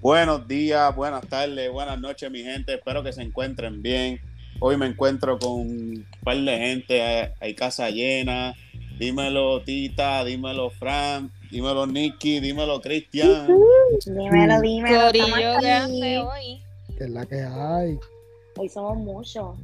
Buenos días, buenas tardes, buenas noches, mi gente. Espero que se encuentren bien. Hoy me encuentro con un par de gente, hay casa llena. Dímelo, Tita, dímelo, Fran, dímelo, Nicky, dímelo, Cristian. Dímelo, dímelo. Corillo, estamos ¿qué aquí. hace hoy? que es la que hay. Hoy somos muchos.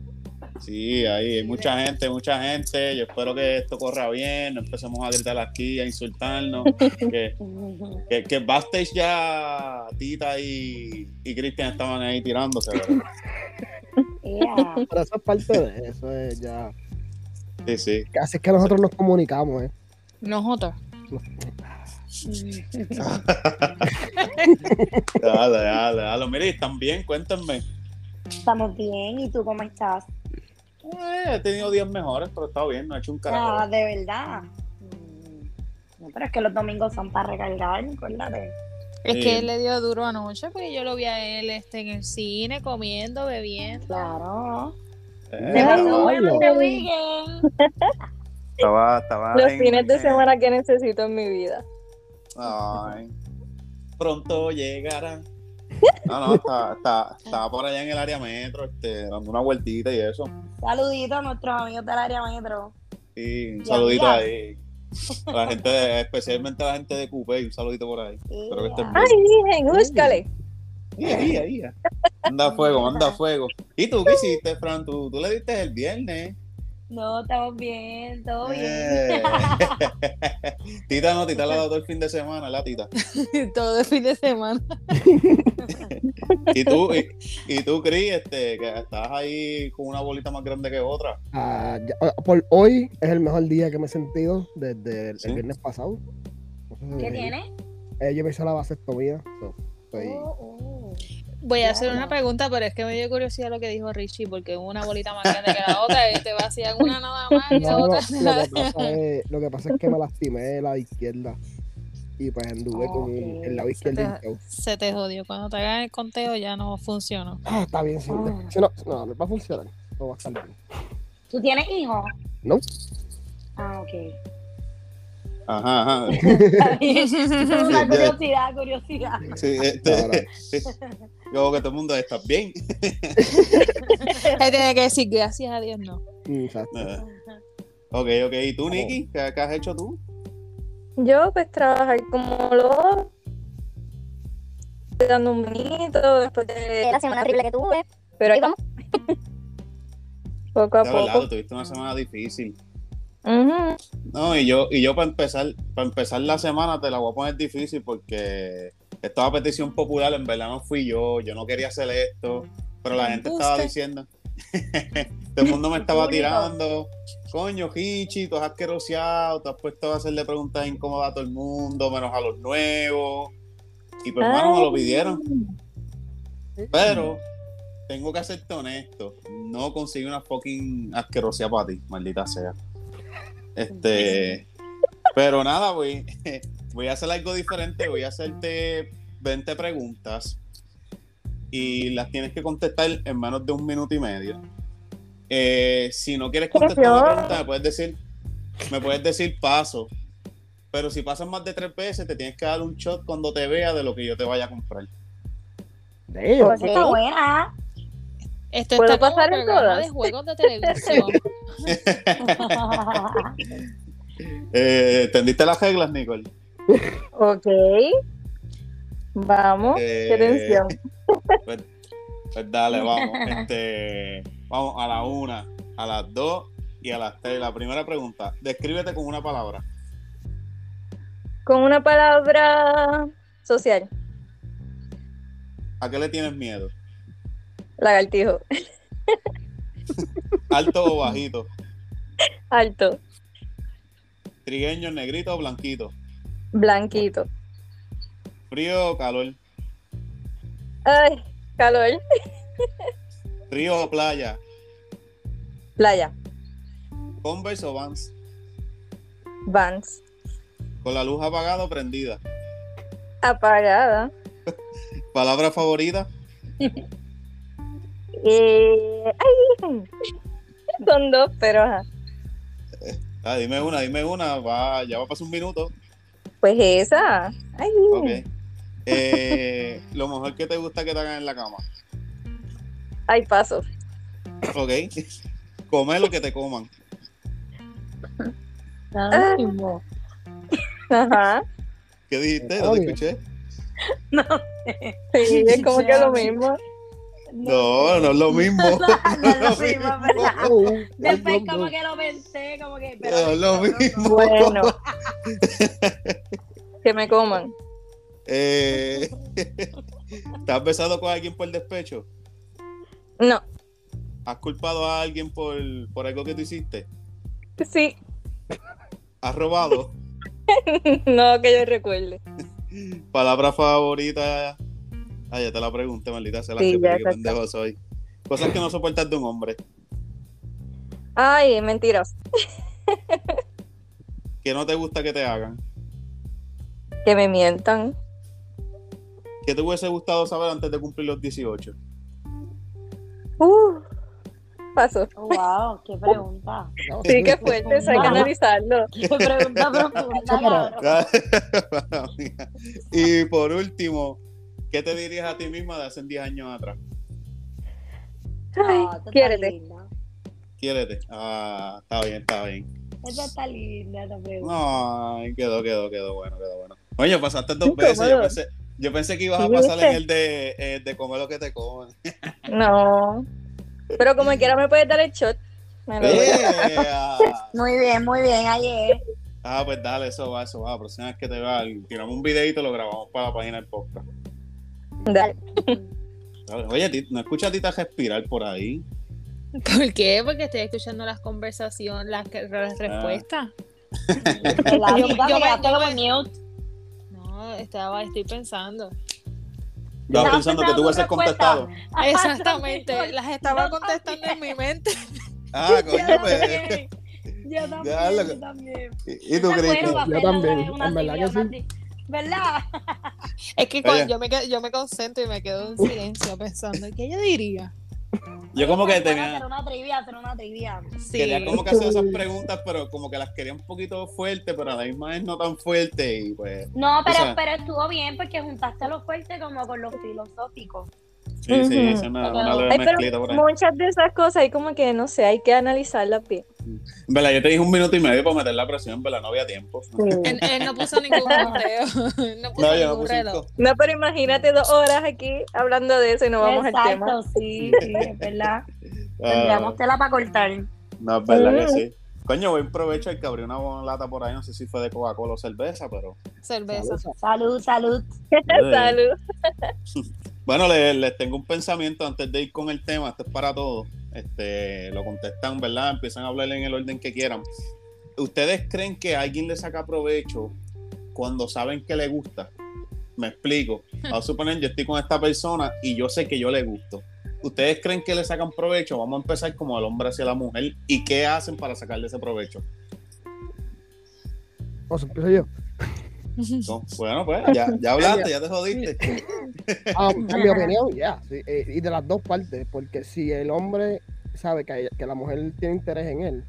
Sí, ahí hay mucha gente, mucha gente. Yo espero que esto corra bien. No empecemos a gritar aquí, a insultarnos. que, que, que backstage ya Tita y, y Cristian estaban ahí tirándose. Pero eso es parte de eso, es ya. Sí, sí. Así es que nosotros nos comunicamos, ¿eh? Nosotros. Dale, dale, dale. Mire, ¿están bien? Cuéntenme. Estamos bien. ¿Y tú cómo estás? Eh, he tenido días mejores, pero está bien, no he hecho un Ah, carajo. de verdad. Mm. No, pero es que los domingos son para recargar, acuérdate. Es Sí. que él le dio duro anoche porque yo lo vi a él este, en el cine, comiendo, bebiendo. Claro. Eh, Se pasó Ay, bueno ay. este weekend. estaba, estaba Los en- fines de eh, semana que necesito en mi vida. Ay, pronto llegará. No, no, está- está- estaba por allá en el área metro, este, dando una vueltita y eso. Saludito a nuestros amigos del área metro. Y un Y saludito amigas. ahí. A la gente, de- especialmente a la gente de Coupé, un saludito por ahí. Espero que estén Yeah. bien. Ay, virgen, búscale. Anda fuego, anda a fuego. ¿Y tú qué hiciste, Fran? ¿Tú, tú le diste el viernes? No, estamos bien, todo bien. Eh. tita no, Tita la ha dado todo el fin de semana, la Tita. Todo el fin de semana. Y tú, y, y tú, Cris, este, que estás ahí con una bolita más grande que otra. Ah, ya- por hoy es el mejor día que me he sentido desde el, ¿Sí? el viernes pasado. No sé si ¿Qué tiene? Eh, yo me hice la vasectomía. so, estoy- Oh, oh. Voy a hacer una pregunta, pero es que me dio curiosidad lo que dijo Richie, porque una bolita más grande que la otra, y te vacían una nada más y la No, otra. lo, que pasa es, lo que pasa es que me lastimé la izquierda. Y pues anduve con el lado se, izquierdo te, hinchado. se te jodió. Cuando te hagan el conteo ya no funciona. Ah, está bien, sí. Ah. Si no, no, no va a funcionar. No va a estar bien. ¿Tú tienes hijos? No. Ah, ok. Ajá, ajá. Una curiosidad, curiosidad. Sí, este, como que todo el mundo está bien. Él tiene que decir gracias a Dios, no. Exacto. Eh, Ok, ok. ¿Y tú, Nicky? ¿Qué, qué has hecho tú? Yo, pues, trabajar como lo dando un bonito después de la semana horrible que tuve. Pero ahí vamos. poco a poco. tuviste una semana difícil. No, y yo, y yo para empezar, para empezar la semana te la voy a poner difícil porque estaba petición popular, en verdad no fui yo, yo no quería hacer esto, pero la gente estaba diciendo, todo el mundo me estaba tirando, coño, Hichi, tú has asqueroseado, te has puesto a hacerle preguntas incómodas a todo el mundo, menos a los nuevos, y pues hermano me lo pidieron, pero tengo que serte honesto, no conseguí una fucking asquerosidad para ti, maldita sea. Este, pero nada, voy, voy a hacer algo diferente, voy a hacerte 20 preguntas y las tienes que contestar en menos de un minuto y medio. Eh, si no quieres contestar la pregunta, me puedes decir, me puedes decir paso. Pero si pasas más de tres veces, te tienes que dar un shot cuando te vea de lo que yo te vaya a comprar. Damn. Pues está buena. Esto ¿Puedo está como pasar en programa todas? de juegos de televisión. Eh, ¿Entendiste las reglas, Nicole? Ok. Vamos. Eh, Qué tensión. Pues, pues dale, vamos. Este, vamos a la una, a las dos y a las tres. La primera pregunta, descríbete con una palabra. Con una palabra social. ¿A qué le tienes miedo? Lagartijo. ¿Alto o bajito? Alto. ¿Trigueño, negrito o blanquito? Blanquito. ¿Frío o calor? Ay, calor. ¿Río o playa? Playa. ¿Converse o Vans? Vans. ¿Con la luz apagada o prendida? Apagada. ¿Palabra favorita? Eh, ay, son dos, pero ajá. Ah, dime una, dime una. Va, ya va a pasar un minuto. Pues esa. Ay. Eh, lo mejor que te gusta que te hagan en la cama. Ay, paso. Ok. Comer lo que te coman. Mismo. Ajá. ¿Qué dijiste? ¿No te escuché? Sí, es como que lo mismo. No, no es lo mismo. No es lo mismo, ¿verdad? Después como que lo pensé, como que... No es lo mismo. Bueno. que me coman. Eh, ¿Te has besado con alguien por despecho? No. ¿Has culpado a alguien por, por algo que tú hiciste? Sí. ¿Has robado? No que yo recuerde. Palabra favorita. Ah, ya te la pregunté, maldita sea la Sí, que qué pendejo soy. Cosas que no soportas de un hombre. Ay, mentiras. Que no te gusta que te hagan. Que me mientan. ¿Qué te hubiese gustado saber antes de cumplir los 18? Uh, paso. Oh, wow, qué pregunta. No, Sí, qué fuerte, eso hay que analizarlo. Qué pregunta profunda, cabrón. y por último, ¿qué te dirías a ti misma de hace 10 años atrás? Ay, No, quiérete. Quiérete. Ah, está bien, está bien. Esta está linda. Ay, quedó, quedó, quedó bueno, quedó bueno. Oye, pasaste dos Incómodo. veces. Yo pensé, yo pensé que ibas a pasar en el de, eh, de comer lo que te comen. No. Pero como quiera me puedes dar el shot. Muy bien, muy bien, ayer. Ah, pues dale, eso va, eso va. La próxima vez que te vea, tiramos un videito y lo grabamos para la página del podcast. Dale. Dale. Oye, ¿no escuchas a Tita respirar por ahí? ¿Por qué? Porque estoy escuchando las conversaciones, las, las respuestas. No, estaba, estoy pensando. Estaba pensando que tú hubieses contestado. Exactamente, las estaba Yo contestando en mi mente. Ah, coño, pues. también. Yo también, yo también. ¿Y y tú, a Yo ser también, en verdad que sí. ¿Verdad? Es que cuando yo me, quedo- yo me concentro y me quedo en silencio pensando, ¿qué ella diría? Yo como que Hacer tenía, una trivia, hacer una trivia. Sí. quería como que hacer esas preguntas, pero como que las quería un poquito fuerte, pero a la misma vez no tan fuerte y pues... No, pero, O sea- pero estuvo bien porque juntaste lo fuerte como con lo filosófico. Sí, sí, Ujú. hice una, una leve Ay, mezclita pero por ahí. muchas de esas cosas hay como que, no sé, hay que analizarlas bien. Vela, yo te dije un minuto y medio para meter la presión, Vela, no había tiempo. Él, él no puso ningún conteo. no puso No, yo no ningún reloj. cinco. No, pero imagínate dos horas aquí hablando de eso y no vamos al tema. Exacto, sí, sí, es verdad. Ah, Tendríamos tela para cortar. no, es verdad que Mm. sí. Coño, buen provecho el que abrió una lata por ahí, no sé si fue de Coca-Cola o cerveza, pero... Cerveza. Salud, salud. Salud. Bueno, les, les tengo un pensamiento antes de ir con el tema, esto es para todos. Este, lo contestan, ¿verdad? Empiezan a hablar en el orden que quieran. ¿Ustedes creen que alguien le saca provecho cuando saben que le gusta? Me explico. Vamos a suponer, yo estoy con esta persona y yo sé que yo le gusto. ¿Ustedes creen que le sacan provecho? Vamos a empezar como el hombre hacia la mujer. ¿Y qué hacen para sacarle ese provecho? O sea, empiezo yo. No, Bueno, pues ya, ya hablaste, ya te jodiste. Ah, en mi opinión, ya. sí, eh, y de las dos partes, porque si el hombre sabe que, que la mujer tiene interés en él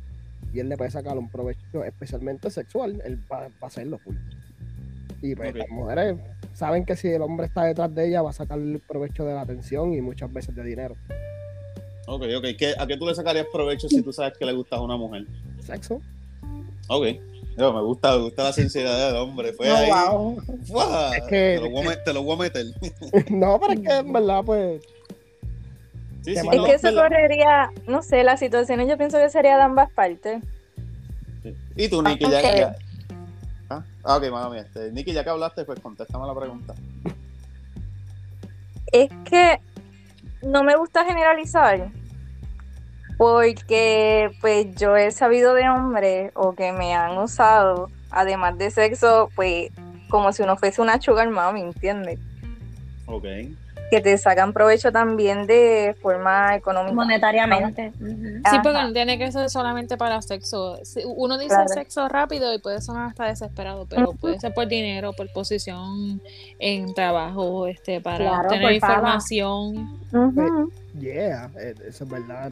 y él le puede sacar un provecho, especialmente sexual, él va, va a hacerlo full. Y pues las mujeres saben que si el hombre está detrás de ella, va a sacar provecho de la atención y muchas veces de dinero. Ok, ok. ¿Qué- ¿A qué tú le sacarías provecho si tú sabes que le gustas a una mujer? Sexo. Ok. Yo, me gusta, me gusta la sinceridad del hombre. Fue ahí. wow. ¡Fua! Es que- te, lo voy a, met- te lo voy a meter. no, pero es que en verdad, pues, Sí, Es sí, que Es no, que eso ¿verdad? correría, no sé, las situaciones yo pienso que sería de ambas partes. Y tú, Nicky, ya, Ok. ya- ¿Ah? ah, ok, mami. Este, Nicky, ya que hablaste, pues contéstame la pregunta. Es que no me gusta generalizar porque pues yo he sabido de hombres o que me han usado, además de sexo, pues como si uno fuese una sugar mami, ¿entiendes? Ok. Que te sacan provecho también de forma económica. Monetariamente. Sí, porque no tiene que ser solamente para sexo. Uno dice Claro. sexo rápido y puede sonar hasta desesperado, pero puede ser por dinero, por posición en trabajo, este, para Claro, tener por fama. información. Ujú. yeah, eh, eso es verdad.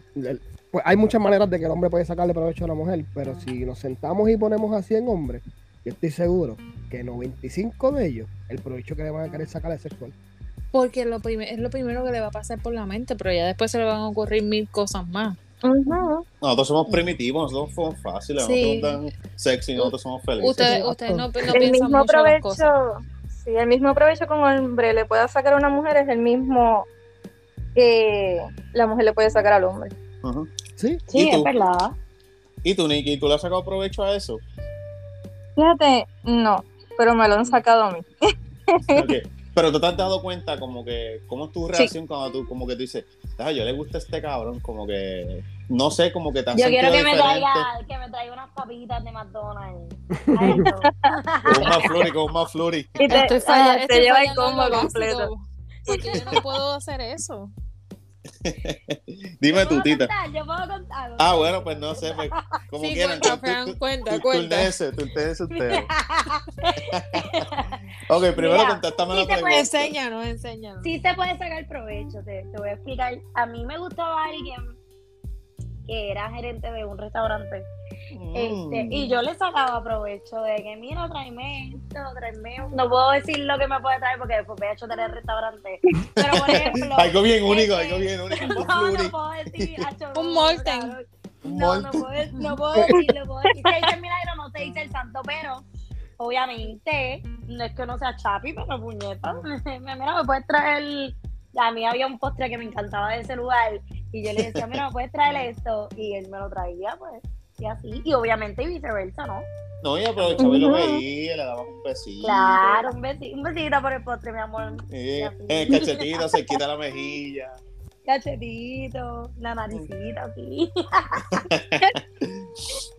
El- pues hay muchas maneras de que el hombre puede sacarle provecho a la mujer, pero si nos sentamos y ponemos a 100 hombres, yo estoy seguro que 95 de ellos, el provecho que le van a querer sacar es sexual. Porque lo es lo primero que le va a pasar por la mente, pero ya después se le van a ocurrir mil cosas más. Ujú. Nosotros somos primitivos, nosotros somos fáciles, Sí. nosotros somos tan sexy, nosotros somos felices. Ustedes, exacto. ustedes no, no el piensan mismo mucho las cosas. provecho, sí, el mismo provecho que un hombre le pueda sacar a una mujer es el mismo que la mujer le puede sacar al hombre. Ujú. Sí, ¿Y Sí, tú? es verdad. ¿Y tú, Nicky, tú le has sacado provecho a eso? Fíjate, no, pero me lo han sacado a mí. Pero tú te has dado cuenta como que, ¿cómo es tu reacción cuando tú como que tú dices, ah, yo le gusta este cabrón, como que, no sé, como que te has Yo quiero que me traiga, que me traiga unas papitas de McDonald's. Con un McFlurry, con un McFlurry. Y te, Estoy falla- ah, estoy te lleva el combo completo. Porque yo no puedo hacer eso. Dime tú, tita. contar, Yo puedo contar. Ah, bueno, pues no sé, pues, como Sí, quieran. cuenta, tú- Fran, tú- cuenta, tú- cuenta. Turnese, turnese ustedes. Ok, primero Mira, contéstame sí la te puedes- pregunta. Enséñanos, enséñanos. sí se puede sacar provecho, te, te voy a explicar. A mí me gustaba alguien que era gerente de un restaurante. Este, Mm. y yo le sacaba provecho de que, mira, tráeme esto, tráeme. No puedo decir lo que me puede traer porque después voy a chotear el restaurante. Pero, por ejemplo. Algo bien único, algo bien único. Un No, no puedo decir. Un no, Molten. No, no puedo, no puedo decirlo, puedo decir. Se dice el milagro, no se dice el santo, pero obviamente no es que no sea chapi, pero puñeta. Mira, me puedes traer. A mí había un postre que me encantaba de ese lugar y yo le decía, mira, me puedes traer esto y él me lo traía, pues, y así. Y obviamente y viceversa, ¿no? No, y aprovechaba y lo veía, le daba un besito. Claro, un besito, un besito por el postre, mi amor. Sí, Y el cachetito se quita la mejilla. Cachetito, la naricita, así.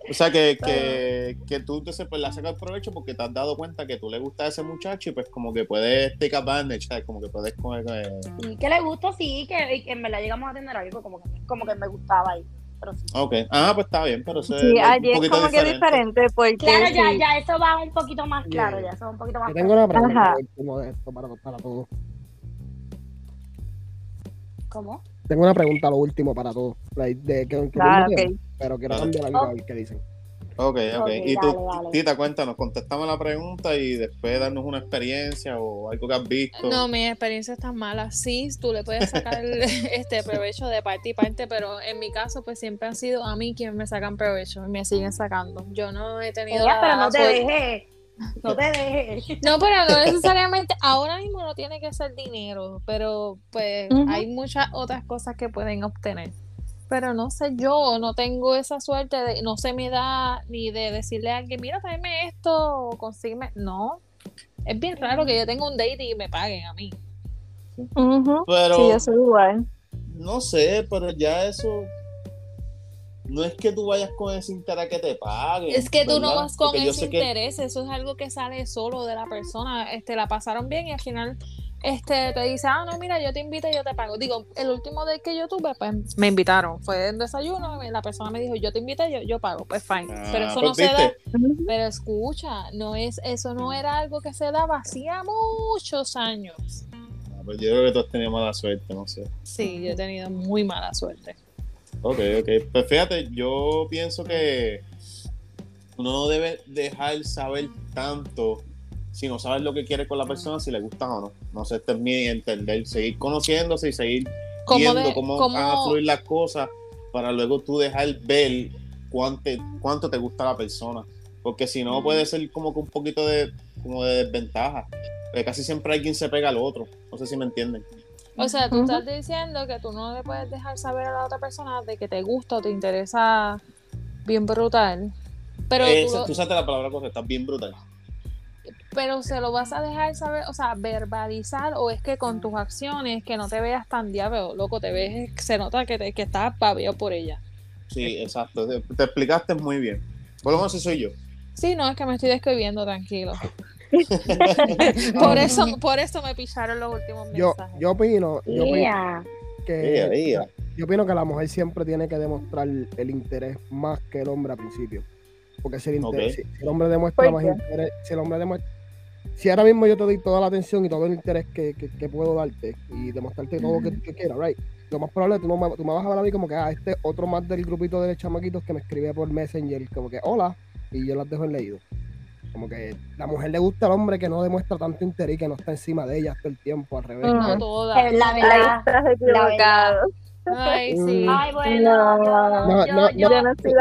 O sea, que, que, que tú entonces pues, le has sacado provecho porque te has dado cuenta que tú le gusta a ese muchacho y pues como que puedes take advantage, ¿sabes? Como que puedes coger... eh, Sí, que le gusta, sí, que, y que en verdad llegamos a tener algo como que, como que me gustaba ahí. Pero sí. Ok. Ah, pues está bien, pero eso Sí, es allí es como que diferente porque Claro, ya, sí, ya, eso va un poquito más claro, Yeah. ya, eso va un poquito más yo tengo una pregunta de esto para, para todos. ¿Cómo? Tengo una pregunta lo último para todos. like, de, que, Claro, mismo tema, ok. Pero quiero cambiar algo a ver qué dicen. Ok, ok. Ok, y tú, dale, dale. Tita, cuéntanos, contestame la pregunta y después darnos una experiencia o algo que has visto. No, mi experiencia es tan mala. Sí, tú le puedes sacar este provecho de parte y parte, pero en mi caso, pues siempre han sido a mí quienes me sacan provecho y me siguen sacando. Yo no he tenido. Ella, la- pero no te dejes, no te dejes. No, pero no necesariamente, ahora mismo no tiene que ser dinero, pero pues hay muchas otras cosas que pueden obtener. Pero no sé, yo no tengo esa suerte, de, no se me da ni de decirle a alguien, mira, tráeme esto, consígueme. No, es bien raro que yo tenga un date y me paguen a mí. Pero Sí, yo soy igual. no sé, pero ya eso no es que tú vayas con ese interés que te paguen. Es que tú no vas con Porque yo ese que- interés, eso es algo que sale solo de la persona, este, la pasaron bien y al final este, te dice, ah, no, mira, yo te invito y yo te pago. Digo, el último date que yo tuve, pues me invitaron, fue en desayuno, la persona me dijo, yo te invité, yo, yo pago, pues fine. Ah, pero eso pues no se da, pero escucha, no es, eso no era algo que se daba hacía muchos años. Ah, pues yo creo que tú has tenido mala suerte, no sé. Sí, yo he tenido muy mala suerte. Ok, ok. Pues fíjate, yo pienso que uno no debe dejar saber tanto si no sabes lo que quiere con la persona, si le gustan o no. No sé, este es mi entender. Seguir conociéndose y seguir viendo de- cómo van a fluir las cosas para luego tú dejar ver cuánto, cuánto te gusta la persona. Porque si no, Mm. puede ser como que un poquito de, como de desventaja. Porque casi siempre alguien se pega al otro. No sé si me entienden. O sea, tú estás diciendo que tú no le puedes dejar saber a la otra persona de que te gusta o te interesa bien brutal. Pero, tú, lo- tú usaste la palabra correcta, bien brutal. Pero se lo vas a dejar saber, o sea, verbalizar, o es que con tus acciones que no te veas tan diablo, loco, te ves, se nota que, te, que estás pavio por ella. Sí, exacto. Te, te explicaste muy bien. Por lo menos soy yo. Sí, no, es que me estoy describiendo, tranquilo. por eso, por eso me picharon los últimos Yo, mensajes. yo opino, yo opino Yeah. que yo opino que la mujer siempre tiene que demostrar el interés más que el hombre al principio. Porque si el, interés- si- si el hombre demuestra ¿Por más interés, si el hombre demuestra, si ahora mismo yo te doy toda la atención y todo el interés que, que- que puedo darte y demostrarte todo lo que, que quieras, right? Lo más probable es que tú, no me, tú me vas a ver a mí como que, ah, este otro más del grupito de chamaquitos que me escribe por Messenger, como que, hola, y yo las dejo en leído. Como que la mujer le gusta al hombre que no demuestra tanto interés y que no está encima de ella todo el tiempo, al revés. Mm. No todas. La verdad. estás verdad. Ay, sí. Ay, bueno, No, yo, no, yo- no, yo- Yo no estoy de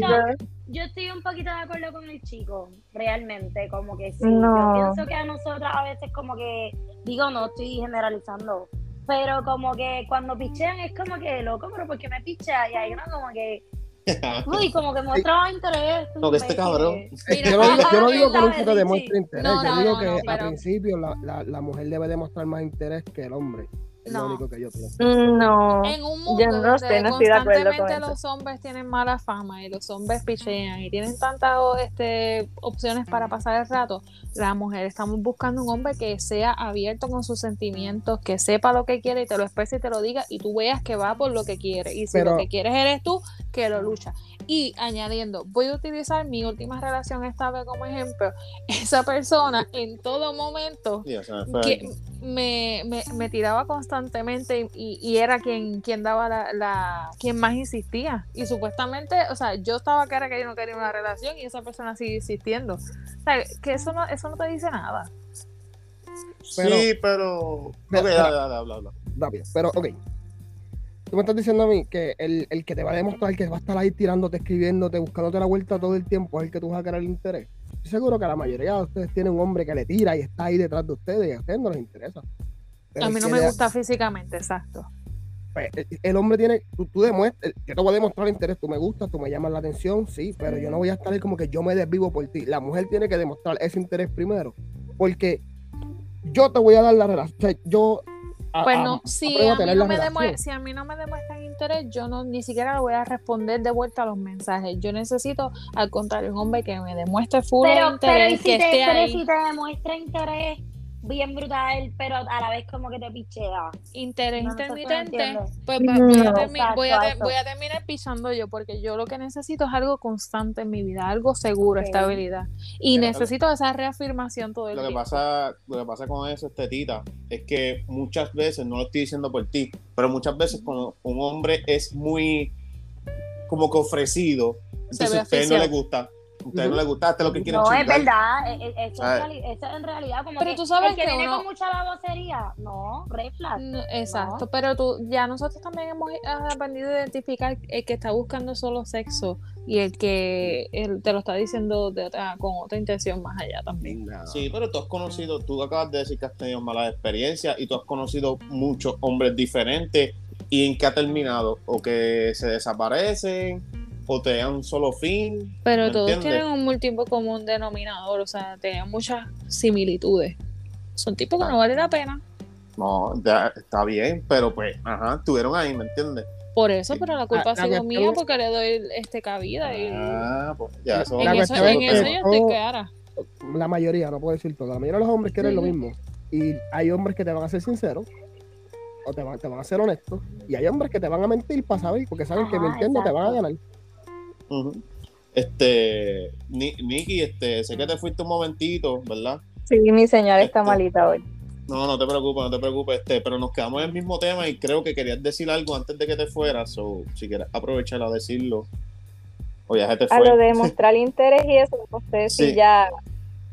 acuerdo. Yo estoy un poquito de acuerdo con el chico, realmente, como que sí. No. Yo pienso que a nosotras a veces como que, digo, no estoy generalizando, pero como que cuando pichean es como que, loco, pero ¿por qué me pichea? Y ahí uno como que, uy, como que mostraba interés. No, que este cabrón. Mira, yo no digo, yo no digo que ¿sabes, nunca demuestre interés, No, yo no, digo no, que no, al pero- principio la, la, la mujer debe demostrar más interés que el hombre. No. lo único que yo pienso. No. En un mundo Yo no donde sé, no estoy de acuerdo con constantemente eso. los hombres tienen mala fama y los hombres pichean y tienen tantas este, opciones para pasar el rato, las mujeres estamos buscando un hombre que sea abierto con sus sentimientos, que sepa lo que quiere y te lo exprese y te lo diga y tú veas que va por lo que quiere. Y si Pero- lo que quieres eres tú, que lo lucha. Y añadiendo, voy a utilizar mi última relación estable como ejemplo. Esa persona en todo momento que me, me, me tiraba constantemente y, y era quien, quien daba la, la- quien más insistía. Y supuestamente, o sea, yo estaba cara que yo no quería una relación y esa persona sigue insistiendo. O sea, que eso no, eso no te dice nada. Pero- sí, pero. Pero- ok, pero- dale, dale, habla, habla. rápido. Pero, ok. Tú me estás diciendo a mí que el, el que te va a demostrar que va a estar ahí tirándote, escribiéndote, buscándote la vuelta todo el tiempo es el que tú vas a querer el interés. Estoy seguro que la mayoría de ustedes tienen un hombre que le tira y está ahí detrás de ustedes y a ustedes no les interesa. Pero A mí no me gusta físicamente, exacto. pues, el, el hombre tiene, tú, tú demuestras, yo te voy a demostrar interés, tú me gustas, tú me llamas la atención, sí, pero yo no voy a estar ahí como que yo me desvivo por ti. La mujer tiene que demostrar ese interés primero, porque yo te voy a dar la relación, o sea, yo... a- Pues a- no, si apruebo a, mí no me si a mí no me demuestran interés, yo no ni siquiera le voy a responder de vuelta a los mensajes. Yo necesito, al contrario, un hombre que me demuestre full Pero, interés, pero, y que si te, esté pero ahí. si te demuestra interés bien brutal, pero a la vez como que te pichea. interés No, intermitente, pues va- voy, a voy, a voy terminar pisando yo, porque yo lo que necesito es algo constante en mi vida, algo seguro, estabilidad. Y Mira, necesito esa reafirmación todo el Lo que tiempo. pasa, lo que pasa con eso, tetita, es que muchas veces, no lo estoy diciendo por ti, pero muchas veces cuando un hombre es muy como que ofrecido, entonces a usted no le gusta, usted no le gusta, hasta lo que quiere No, es chingar. verdad. e- e- Eso, Ah. es, reali- eso es en realidad como Pero que tú sabes el que, que viene uno- con mucha babosería. No, red flag. No, exacto, pero tú, ya nosotros también hemos ah, aprendido a identificar el que está buscando solo sexo y el que el- te lo está diciendo de otra- con otra intención más allá también. No. Sí, pero tú has conocido, tú acabas de decir que has tenido malas experiencias y tú has conocido muchos hombres diferentes y en qué ha terminado, o que se desaparecen, o te dan un solo fin. Pero ¿me todos entiendes? tienen un múltiplo común denominador, o sea, tienen muchas similitudes. Son tipos que no vale la pena. No, ya está bien, pero pues, ajá, estuvieron ahí, ¿me entiendes? Por eso, pero la culpa La- ha sido mía porque le doy este cabida y Ah, pues ya, eso en la eso, en yo estoy clara. La mayoría, no puedo decir todo, la mayoría de los hombres quieren lo mismo. Y hay hombres que te van a ser sinceros, o te van, te van a ser honestos, y hay hombres que te van a mentir para saber, porque saben que Ajá, mintiendo te van a exacto. Este, Ni- Nikki, este, sé que te fuiste un momentito, ¿verdad? Sí, mi señora está Este- malita hoy. No, no te preocupes, no te preocupes, este, pero nos quedamos en el mismo tema y creo que querías decir algo antes de que te fueras, o si quieres aprovechar a decirlo, o ya se te A lo de mostrar interés y eso, no sé si Sí. ya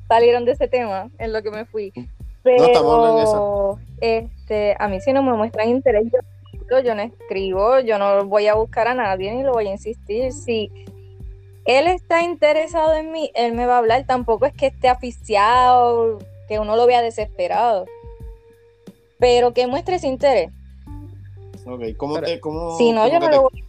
salieron de ese tema en lo que me fui. No, Pero este, a mí si no me muestran interés, yo, yo no escribo, yo no voy a buscar a nadie ni lo voy a insistir. Si él está interesado en mí, él me va a hablar. Tampoco es que esté aficiado, que uno lo vea desesperado. Pero que muestre ese interés. Ok, ¿cómo Pero- te, cómo, Si no, cómo yo que no te, lo voy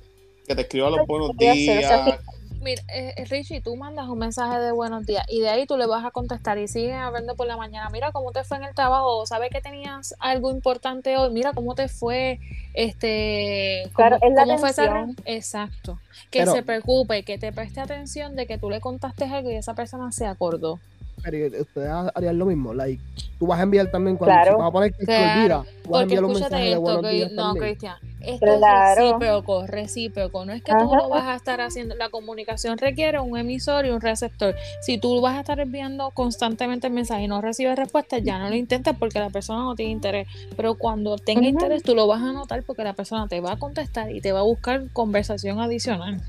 que te escriba los buenos voy a hacer, o sea, días? Mira, eh, eh, Richie, tú mandas un mensaje de buenos días y de ahí tú le vas a contestar y siguen hablando por la mañana. Mira cómo te fue en el trabajo, sabes que tenías algo importante hoy. Mira cómo te fue, este, cómo, Claro, es la cómo fue esa Exacto. Que Pero- se preocupe, que te preste atención de que tú le contaste algo y esa persona se acordó. Pero y- ustedes harían lo mismo, like, tú vas a enviar también cuando Claro. se va a poner que te Claro. olvida, tú vas a Porque enviar un mensaje escúchate de esto, buenos que- días no, también. Cristian, es Claro. recíproco, recíproco. No es que tú Ajá. lo vas a estar haciendo, la comunicación requiere un emisor y un receptor. Si tú vas a estar enviando constantemente el mensaje y no recibes respuesta, ya no lo intentes porque la persona no tiene interés. Pero cuando tenga interés, tú lo vas a notar porque la persona te va a contestar y te va a buscar conversación adicional.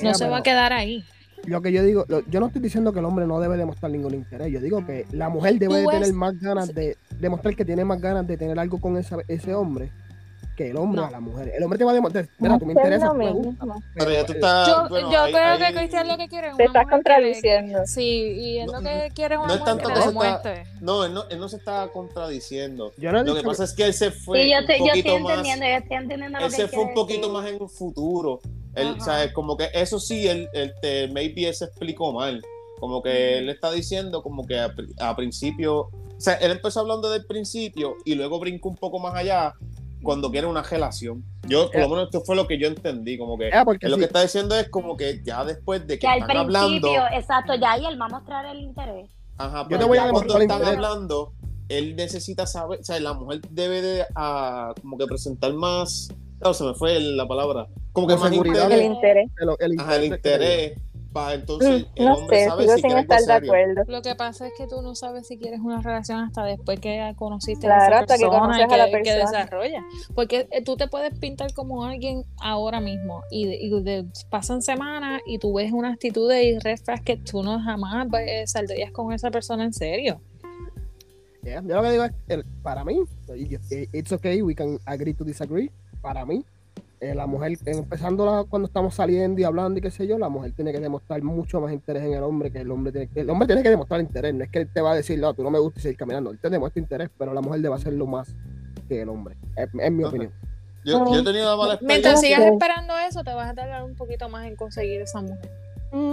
Yeah, No se va a quedar ahí. lo que yo digo, lo- yo no estoy diciendo que el hombre no debe demostrar ningún interés. Yo digo que la mujer debe Tú de tener más ganas de demostrar que tiene más ganas de tener algo con esa- ese hombre que el hombre No. a la mujer. El hombre te va a demostrar, mira, tú me es interesa, lo tú me gusta. mismo. Pero ya tú estás. Yo, bueno, yo ahí- creo ahí- que Cristian lo que quiere es Te una estás mujer que le- contradiciendo. Sí, y él lo que quiere es una no es mujer tanto que que le se está- demuestre. No, él no, él no se está contradiciendo. Yo no Lo que pasa es que él se fue Sí, yo, un estoy, yo poquito estoy más. entendiendo, yo estoy entendiendo lo Él que se fue un poquito decir. más en un futuro. Él. ¿sabes? Como que eso sí, él, él te, maybe él se explicó mal. Como que él está diciendo como que a principio, o sea, él empezó hablando del principio y luego brincó un poco más allá cuando quiere una relación. Yo, por lo menos esto fue lo que yo entendí, como que Ah, él lo sí. que está diciendo es como que ya después de que, Que al están hablando, principio, exacto, ya ahí él va a mostrar el interés. ajá, Yo pero te voy a ya cuando están interés. hablando, él necesita saber, o sea, la mujer debe de ah, como que presentar más, no, se me fue la palabra, como que más seguridad. El interés, interés. el, el ajá, el interés que entonces Mm, el No hombre sé, sabe sigo si sin quiere algo estar de serio. acuerdo. Lo que pasa es que tú no sabes si quieres una relación hasta después que conociste Claro, a esa hasta que persona que, a la que persona. desarrolla. Porque eh, tú te puedes pintar como alguien ahora mismo y, de- y de- pasan semanas y tú ves una actitud red flags que tú no jamás eh, saldrías con esa persona en serio. Yeah, Yo lo que digo es, el- para mí, y- it's okay, we can agree to disagree. Para mí, eh, la mujer, empezando la- cuando estamos saliendo y hablando y qué sé yo, la mujer tiene que demostrar mucho más interés en el hombre que el hombre tiene que, el hombre tiene que demostrar interés. No es que él te va a decir, no, tú no me gusta y seguir caminando. Él te demuestra interés, pero la mujer debe hacerlo más que el hombre. Es, es mi opinión. Yo, yo he tenido una mala Mientras sigas esperando eso, te vas a tardar un poquito más en conseguir esa mujer.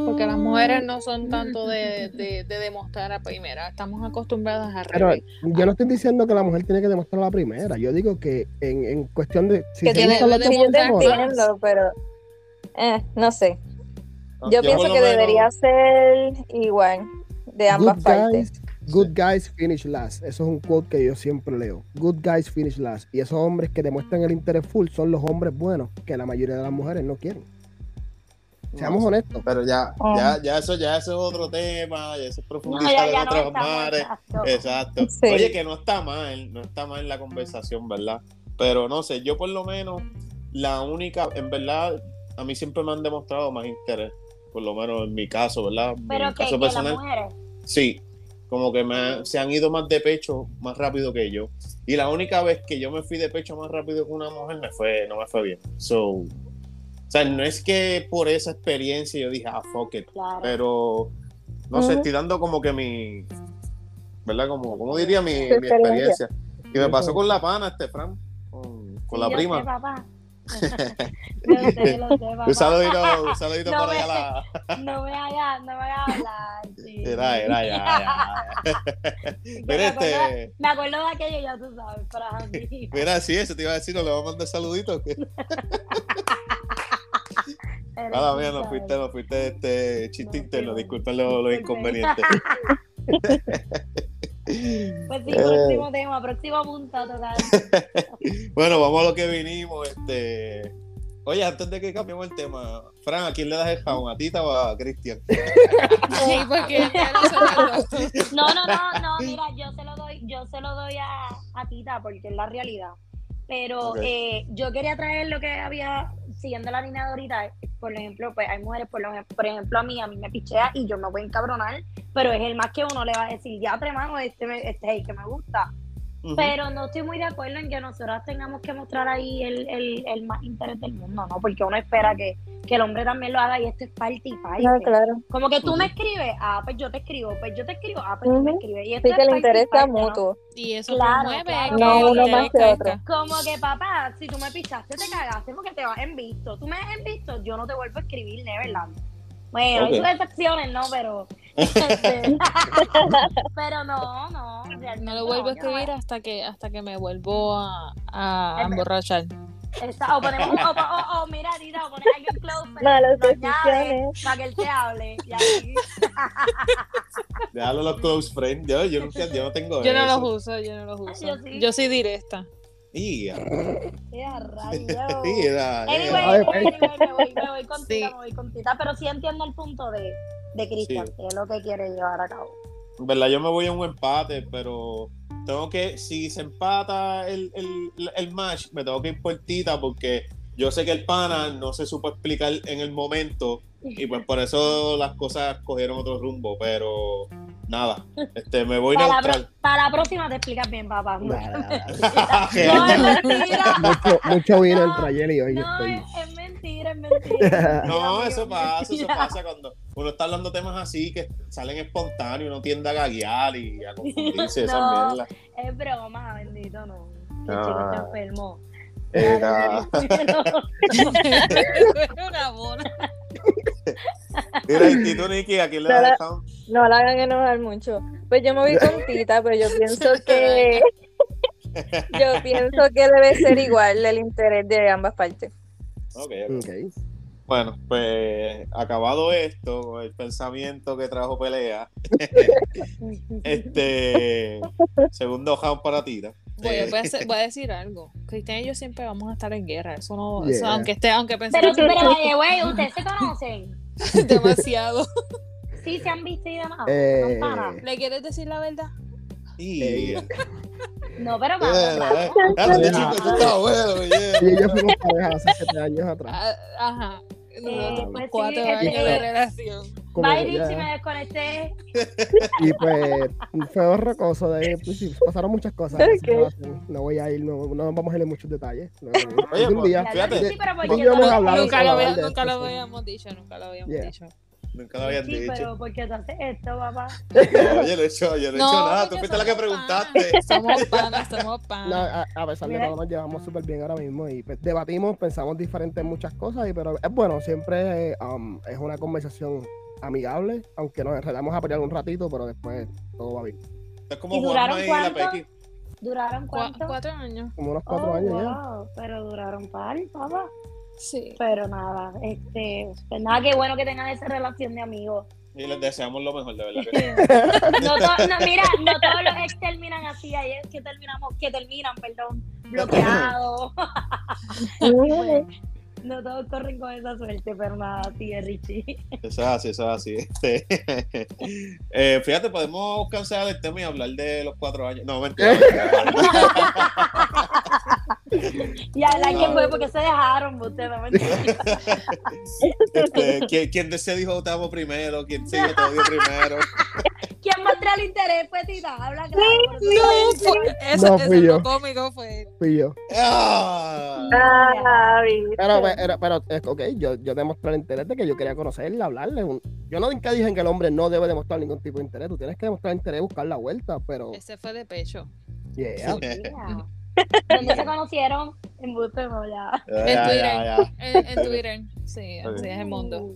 Porque las mujeres no son tanto de, de, de demostrar a primera. Estamos acostumbradas a Pero revés. yo no estoy diciendo que la mujer tiene que demostrar la primera. Yo digo que en, en cuestión de. Si Que tiene- Sí, yo te entiendo, pero eh, no sé. Yo, pienso que menos- debería ser igual de ambas good partes. guys, good guys finish last. Eso es un quote que yo siempre leo. Good guys finish last. Y esos hombres que demuestran el interés full son los hombres buenos que la mayoría de las mujeres no quieren. Seamos No, honestos. Pero ya, Oh. ya, ya eso, ya eso es otro tema, ya eso es No, profundizar ya, en no otros mares. exacto. Exacto. Sí. Oye, que no está mal, no está mal la conversación, ¿verdad? Pero no sé, yo por lo menos, la única, en verdad, a mí siempre me han demostrado más interés, por lo menos en mi caso, ¿verdad? En Pero mi que, caso que las personal, mujeres. sí, como que me, se han ido más de pecho más rápido que yo. Y la única vez que yo me fui de pecho más rápido que una mujer me fue, no me fue bien. So, o sea, no es que por esa experiencia yo dije, ah, fuck it. Claro. Pero, no sé, estoy dando como que mi, ¿verdad? Como, como diría mi, experiencia. Y me pasó con la pana, este Fran, con, con Sí, la yo prima. sé, papá. yo sé, lo sé, papá. Un saludito, un saludito No para me- allá. La... No me hagas, no me hagas hablar. sí. Era, era, ya, ya. Que Mira, me, acuerdo, este, me acuerdo de aquello, ya tú sabes, para mí. mira, sí, eso te iba a decir, no le vamos a mandar saluditos. Nada, mía, no ¿sabes? fuiste, no fuiste este chiste No, interno, disculpen los, inconvenientes. Pues sí, Eh. próximo tema, próximo punto total. Bueno, vamos a lo que vinimos. Este... Oye, antes de que cambiemos el tema, Fran, ¿a quién le das el jabón? ¿A Tita o a Cristian? Sí, porque ya no. No, no, no, no, mira, yo se lo doy, yo se lo doy a, a Tita porque es la realidad. Pero eh, yo quería traer lo que había, siguiendo la línea de ahorita, por ejemplo, pues hay mujeres, por, lo, por ejemplo, a mí, a mí me pichea y yo me voy a encabronar, pero es el más que uno le va a decir, ya tremano, este, este es el que me gusta. Pero no estoy muy de acuerdo en que nosotras tengamos que mostrar ahí el, el, el más interés del mundo, ¿no? Porque uno espera que, que el hombre también lo haga y esto es parte y parte. No, claro. Como que tú me escribes, ah, pues yo te escribo, pues yo te escribo, ah, pues tú me escribes. Y esto Sí es que parte interés sea parte, ¿no? mutuo. Y eso Claro, promueve claro. que No uno más que otro. Como que papá, si tú me pichaste, te cagaste porque te vas en visto. Tú me has en visto, yo no te vuelvo a escribir, Neverland. Bueno, hay sus excepciones, ¿no? Pero. Este, pero no, no. realmente No lo vuelvo a no escribir hasta que hasta que me vuelvo a, a Es- emborrachar. Esa- o ponemos, o, o, o mira, o pones a alguien close friend, Malas lo añades decisiones. para que él te hable. Y así. Déjalo los close friends. Yo, yo, nunca, yo no tengo Yo no eso. los uso, yo no los uso. Yo sí. Yo soy directa. Ia, ¡Qué a rayos! ia, Anyway, ia. Ay, pues. anyway, me voy, me voy con Sí. Tita, me voy con Tita, pero sí entiendo el punto de, de Cristian, Sí. que es lo que quiere llevar a cabo. En verdad, yo me voy a un empate, pero tengo que, si se empata el, el, el match, me tengo que ir por Tita porque yo sé que el pana no se supo explicar en el momento y pues por eso las cosas cogieron otro rumbo, pero nada, este, me voy Para la, neutral. pro- para la próxima te explicas bien, papá. No, Nada, nada. es mentira. mucho, mucho vino No, entre ayer y hoy. No, estoy. es, es mentira, es mentira. No, Es eso pasa, eso pasa cuando uno está hablando temas así que salen espontáneos, uno tiende a gaguear y a confundirse esa No. mierda. Es broma, bendito, no. El Ah. chico está enfermo. Era- Una mona. Mira, y tú, Nicky, ¿a quién le has dejado? No la hagan enojar mucho. Pues yo me voy con Tita, pero yo pienso que yo pienso que debe ser igual el interés de ambas partes. Ok. Bueno, pues acabado esto, con el pensamiento que trajo pelea, este segundo round para Tira. Voy, Eh, voy a, hacer- voy a decir algo. Cristian y yo siempre vamos a estar en guerra. Eso no, Yeah. eso, aunque esté, aunque Pero, pensemos pero, oye, güey, ¿ustedes se conocen? demasiado. Sí, se han visto y demás. Eh, No. ¿Le quieres decir la verdad? y- Eh, eh, No, pero eh, vamos. eh, claro, este chico, está bueno, yeah. Y ellos fuimos pareja hace siete años atrás. Ah, Ajá. Nosotros pues sí, cuatro este- años de relación. Como Bye, Richie, me desconecté. Y pues fue rocoso de pues, sí, pasaron muchas cosas. No voy a ir, no, no vamos a ir en muchos detalles. No, Oye, un pues, día. Fíjate, Richie, pero ¿por no hablar Nunca lo, había- nunca lo sí. habíamos dicho, nunca lo habíamos Yeah. dicho. Nunca lo habían Richie, dicho. pero ¿por qué tú haces esto, papá? No, yo no he hecho, yo no he No, hecho nada. Tú fuiste la que somos preguntaste. panas, Somos panas, somos No, panas. a, a pesar de todo, nos llevamos súper bien ahora mismo y pues, debatimos, pensamos diferente en muchas cosas, y, pero es bueno, siempre um, es una conversación amigable, aunque nos enredamos a pelear un ratito, pero después todo va bien. Es como ¿Y duraron y la cuánto? ¿Duraron cuánto? cuatro años. Como unos cuatro Oh, años ya. wow, Pero duraron par, papá. Sí. Pero nada, este, pues nada, qué bueno que tengan esa relación de amigos. Y les deseamos lo mejor, de verdad que sí. No, to- no, mira, no todos los ex terminan así, hay que terminamos, que terminan, perdón, bloqueados. No todos corren con esa suerte, pero nada, sí, es Richie. Eso es así, eso es así. Este, eh, fíjate, podemos cancelar el tema y hablar de los cuatro años. No, mentira. Y hablar que No. fue porque se dejaron, ustedes no. Este, ¿quién, ¿Quién se dijo te amo primero? ¿Quién se dijo te odio primero? ¿Quién muestra el interés, pues, Tita? Habla claro. eso No, fue- eso, No, eso fui es yo. lo cómico fue. Fui yo. ¡Ah! Ah. Pero, pues, pero es ok, yo, yo demostré el interés de que yo quería conocerla, hablarle. un- Yo no nunca dije que el hombre no debe demostrar ningún tipo de interés. Tú tienes que demostrar interés, buscar la vuelta, pero. Ese fue de pecho. Yeah. Yeah. ¿Dónde se conocieron? En no, ya. En Twitter. ya. En, en Twitter. Sí, así es el mundo.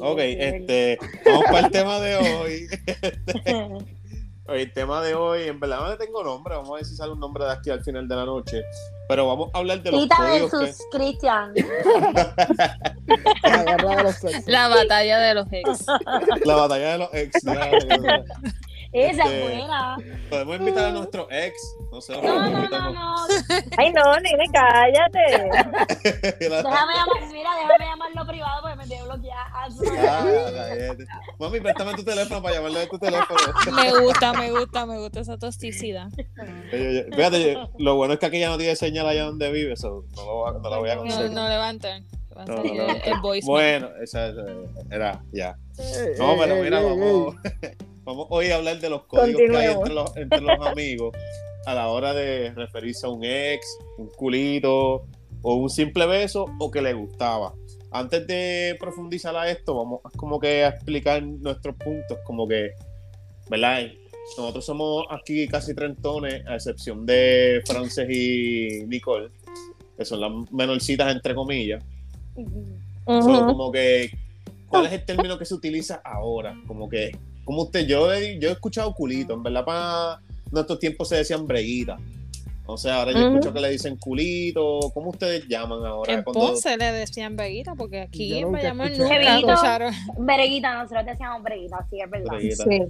Ok, este, vamos para el tema de hoy. Oye, el tema de hoy, en verdad no le tengo nombre, vamos a ver si sale un nombre de aquí al final de la noche. Pero vamos a hablar de los Tita códigos versus Cristian. La de los. La batalla de los ex. que la batalla de los ex. Esa Este, es buena. Podemos invitar a nuestro ex, no sé, No, no, no, no. Ay, no, nene, cállate. Déjame llamar, mira, déjame llamarlo privado porque me tiene bloqueado. Ah. Mami, préstame tu teléfono para llamarle de tu teléfono. Me gusta, me gusta, me gusta esa toxicidad. Fíjate, lo bueno es que aquí ya no tiene señal allá donde vive, eso no, lo, no la voy a conseguir. no levanten. No, salir no el, levanten. el voice. Bueno, esa, esa era, ya. Eh, No, eh, pero eh, mira, eh, vamos, vamos hoy a hablar de los códigos que hay entre los, entre los amigos a la hora de referirse a un ex, un culito, o un simple beso, o que le gustaba. Antes de profundizar a esto, vamos como que a explicar nuestros puntos, como que, ¿verdad? Nosotros somos aquí casi trentones, a excepción de Frances y Nicole, que son las menorcitas entre comillas. Ujú. como que, ¿cuál es el término que se utiliza ahora? Como que, como usted, yo he, yo he escuchado culito, en verdad para nuestros tiempos se decían breguita. O sea, ahora yo escucho que le dicen culito, ¿cómo ustedes llaman ahora? En Cuando- Ponce le decían Veguita porque aquí Yo en Bayamón nunca escucharon. Breguita, nosotros decíamos breguita, sí, es verdad. Breguita. Sí.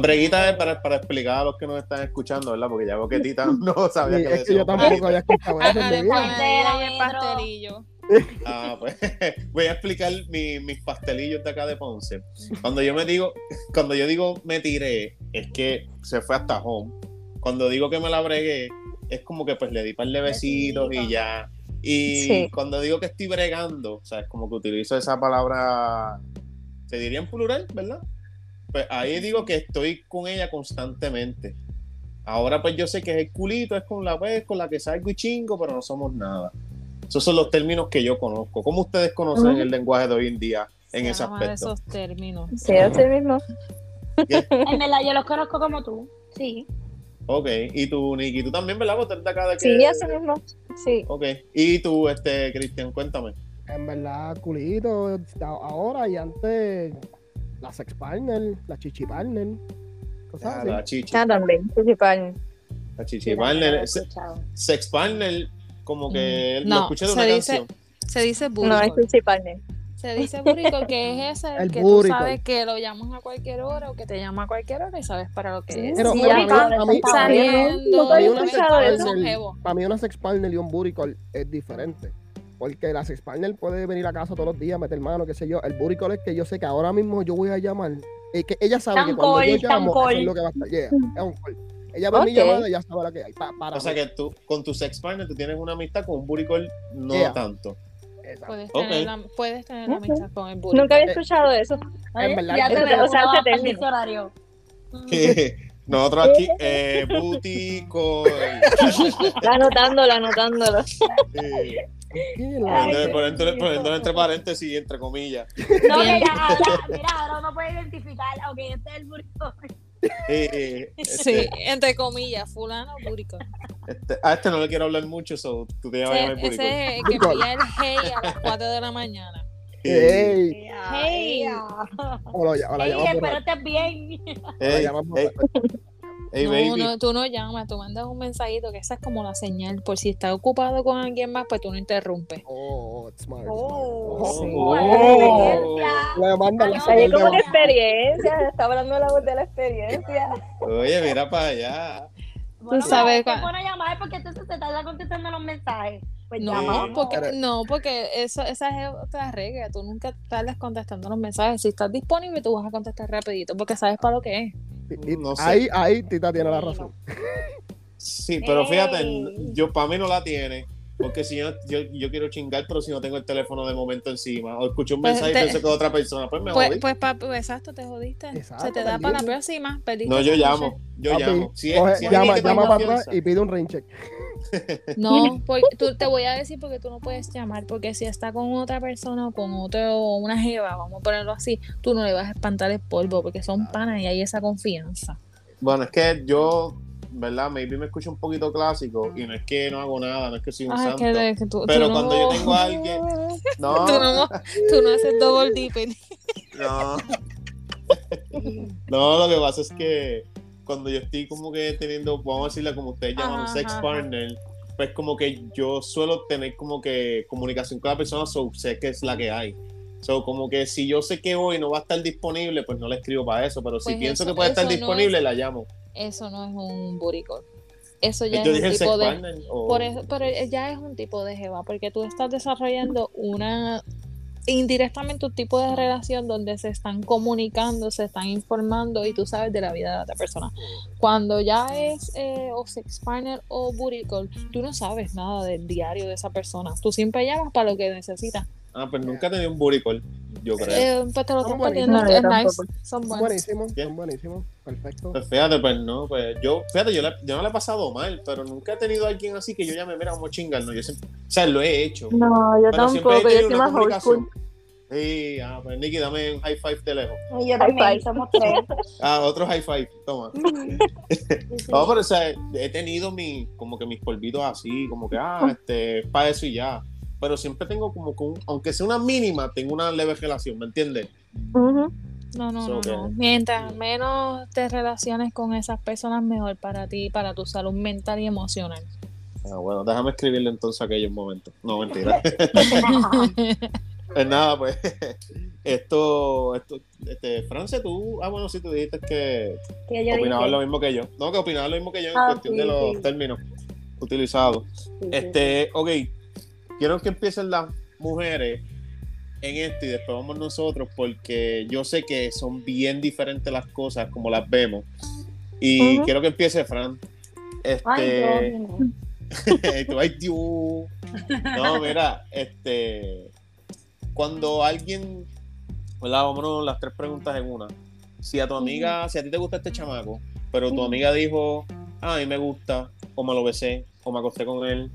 Breguita es para, para explicar a los que nos están escuchando, ¿verdad? Porque ya veo que Tita no sabía Sí, que le es que yo tampoco había escuchado eso en el pastelillo. Ah, pues voy a explicar mi- mis pastelillos de acá de Ponce. Cuando yo me digo, cuando yo digo me tiré, es que se fue hasta home. Cuando digo que me la bregué, es como que pues le di par de besitos y ya. Y Sí. cuando digo que estoy bregando, o sea, es como que utilizo esa palabra, se diría en plural, ¿verdad? Pues ahí digo que estoy con ella constantemente. Ahora pues yo sé que es el culito, es con la vez, con la que salgo y chingo, pero no somos nada. Esos son los términos que yo conozco. ¿Cómo ustedes conocen el lenguaje de hoy en día en Se ese aspecto? esos términos. Sí, así mismo. En verdad, yo los conozco como tú. Sí. Ok, y tú, Nicky, tú también, ¿verdad? Vos acá de que- Sí, así mismo. Sí. Ok, y tú, este, Cristian, cuéntame. En verdad, culito, ahora y antes, la sex partner, la chichi partner, cosas Ah, así. la chichi, Ah, también, chichi partner, la se- escuchado. sex partner, como que Mm, lo no, escuché de se una dice- canción. Se dice No, burico. es principal. Se dice burico que es ese El que burico. tú sabes que lo llamas a cualquier hora o que te llama a cualquier hora y sabes para lo que es. Pero Sí, para ya mí, acabo de a mí- escuchar. saliendo, Nunca había a mí una escuchado sex eso. son partner- jevos. para mí una sex partner y un call es diferente. Porque la sex partner puede venir a casa todos los días, meter mano, qué sé yo. El call es que yo sé que ahora mismo yo voy a llamar. Y que ella sabe Tan que cuando yo call, llamo, eso es lo que va a estar. Yeah, es un call. Ella ve mi Ok. llamada y ya sabe lo que hay. Pa- para O sea mí. que tú, con tu sex partner, tú tienes una amistad con un buricol, no Yeah. tanto. Exacto. Puedes tener, la, puedes tener la amistad con el burico. Nunca había escuchado eso. Oye, verdad, ya o sea, término. diccionario. Nosotros aquí, eh, buticol. Anotándolo, anotándolo. Sí. Poniéndole entre paréntesis y entre comillas. No, que ya, ahora, mira, ahora uno puede identificar, ok, este es el burrito. Eh, Sí, este, entre comillas, fulano burico. este- a este no le quiero hablar mucho, so tú te llamas Ese, el buricol. ese es el que envía el hey a las 4 de la mañana. Ey, Hey. o lo, o la Ey, llamas espero borracho. estés bien. o la No, baby. no, tú no llamas, tú mandas un mensajito que esa es como la señal. Por si estás ocupado con alguien más, pues tú no interrumpes. Oh, it's smart. Oh, smart. Sí. Oh. Le manda la señal como una experiencia. Está hablando la voz de la experiencia. Oye, mira para allá. Bueno, Tú sabes es bueno llamar porque entonces te tarda contestando los mensajes. Pues No, llama. porque, Pero- no, porque eso, esa es otra regla. Tú nunca tardas contestando los mensajes. Si estás disponible, tú vas a contestar rapidito porque sabes para lo que es. No sé. Ahí, ahí Tita tiene la razón. Sí, pero fíjate, yo para mí no la tiene. Porque si yo, yo, yo quiero chingar, pero si no tengo el teléfono de momento encima, o escucho un Pues mensaje te- y pienso que es otra persona, pues me Pues, jodí. pues, pa- pues, exacto, te jodiste. Exacto, Se te da para la próxima. Perdiste No, yo llamo, yo Papi, llamo. Si es, coge- si es llama llama para atrás y pide un rain check. No, porque tú, te voy a decir porque tú no puedes llamar, porque si está con otra persona o con otro, o una jeva, vamos a ponerlo así, tú no le vas a espantar el polvo porque son panas y hay esa confianza. Bueno, es que yo, ¿verdad? Maybe me escucho un poquito clásico y no es que no hago nada, no es que soy un Ah, santo. que, de- que tú, Pero tú cuando no, yo tengo a alguien, no, tú no, tú no haces double dipping. no. No, lo que pasa es que cuando yo estoy como que teniendo, vamos a decirle como ustedes llaman, un sex ajá. partner, pues como que yo suelo tener como que comunicación con la persona, so sé que es la que hay. So, como que si yo sé que hoy no va a estar disponible, pues no le escribo para eso, pero si Pues pienso eso- que puede estar no disponible, la llamo. Eso no es un buricol. Eso ya yo es un tipo de... partner. o- Por eso, pero ya es un tipo de jeva, porque tú estás desarrollando una indirectamente un tipo de relación donde se están comunicando, se están informando y tú sabes de la vida de la otra persona. Cuando ya es eh, o sex partner o booty call, tú no sabes nada del diario de esa persona. Tú siempre llamas para lo que necesitas. Ah, pues nunca tenido un booty yo creo. Eh, pues te lo Son buenísimos. No, nice. Son buenísimos, son buenísimos. Perfecto. Pues fíjate, pues no, pues yo, fíjate, yo, le- yo no le he pasado mal, pero nunca he tenido a alguien así que yo llame, mira, vamos a chingarnos. Yo siempre, o sea, lo he hecho. No, yo pero siempre he tampoco. Yo tenido soy una más old comunicación. school. Sí, ah, pues Nicky, dame un high five de lejos. Y yo High también, five. somos tres. Ah, otro high five, toma. No, pero o sea, he tenido mi, como que mis polvitos así, como que, ah, este, es para eso y ya. Pero siempre tengo como que, un- aunque sea una mínima, tengo una leve relación, ¿me entiendes? No, no, So no, que- no. Mientras menos te relaciones con esas personas, mejor para ti, para tu salud mental y emocional. Ah, bueno, déjame escribirle entonces aquellos momentos. No, mentira. Pues nada, pues esto, esto, este, France, tú, ah, bueno, sí, tú dijiste que Que yo opinabas dije. lo mismo que yo. No, que opinabas lo mismo que yo en Ah, cuestión sí, de los sí. términos utilizados. Sí, sí, Este, ok, quiero que empiecen las mujeres en esto y después vamos nosotros porque yo sé que son bien diferentes las cosas como las vemos. Y quiero que empiece Fran. Ay, Este, Dios mío. tú, ay, Dios. No, mira, este. Cuando alguien. ¿Verdad? Vámonos las tres preguntas en una. Si a tu amiga, si a ti te gusta este chamaco, pero tu amiga dijo, ah, a mí me gusta, o me lo besé, o me acosté con él,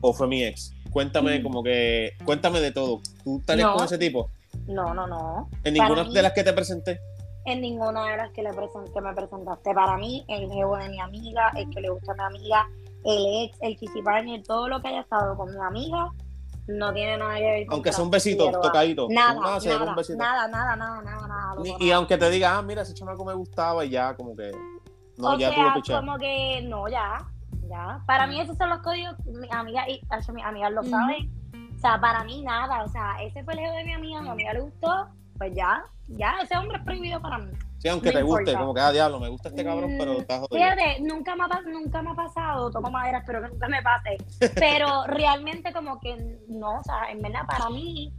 o fue mi ex. Cuéntame, Ujú. como que. Cuéntame de todo. ¿Tú estarías No. con ese tipo? No, no, no. ¿En Para ninguna mí- de las que te presenté? En ninguna de las que, le presen- que me presentaste. Para mí, el jevo de mi amiga, el que le gusta a mi amiga, el ex, el kissy partner, todo lo que haya estado con mi amiga, no tiene nada que ver con Aunque sea un besito, tocadito. Nada, un nada, besito. nada, nada, nada, nada, nada, Ni- loco, y nada. aunque te diga, ah, mira, ese chamaco me gustaba y ya, como que. No, o ya tú sea, lo pichas. como que no, ya, ya. Para mí esos son los códigos, mis amigas, y hecho, mis amigas lo saben. O sea, para mí nada, o sea, ese fue el jevo de mi amiga, a mi amiga le gustó, pues ya, ya, ese hombre es prohibido para mí. Sí, aunque no te guste, como que, ah, diablo, me gusta este cabrón, pero Mm, está jodido. Fíjate, nunca me, ha, nunca me ha pasado, toco madera, espero que nunca me pase, pero realmente como que no, o sea, en verdad para mí,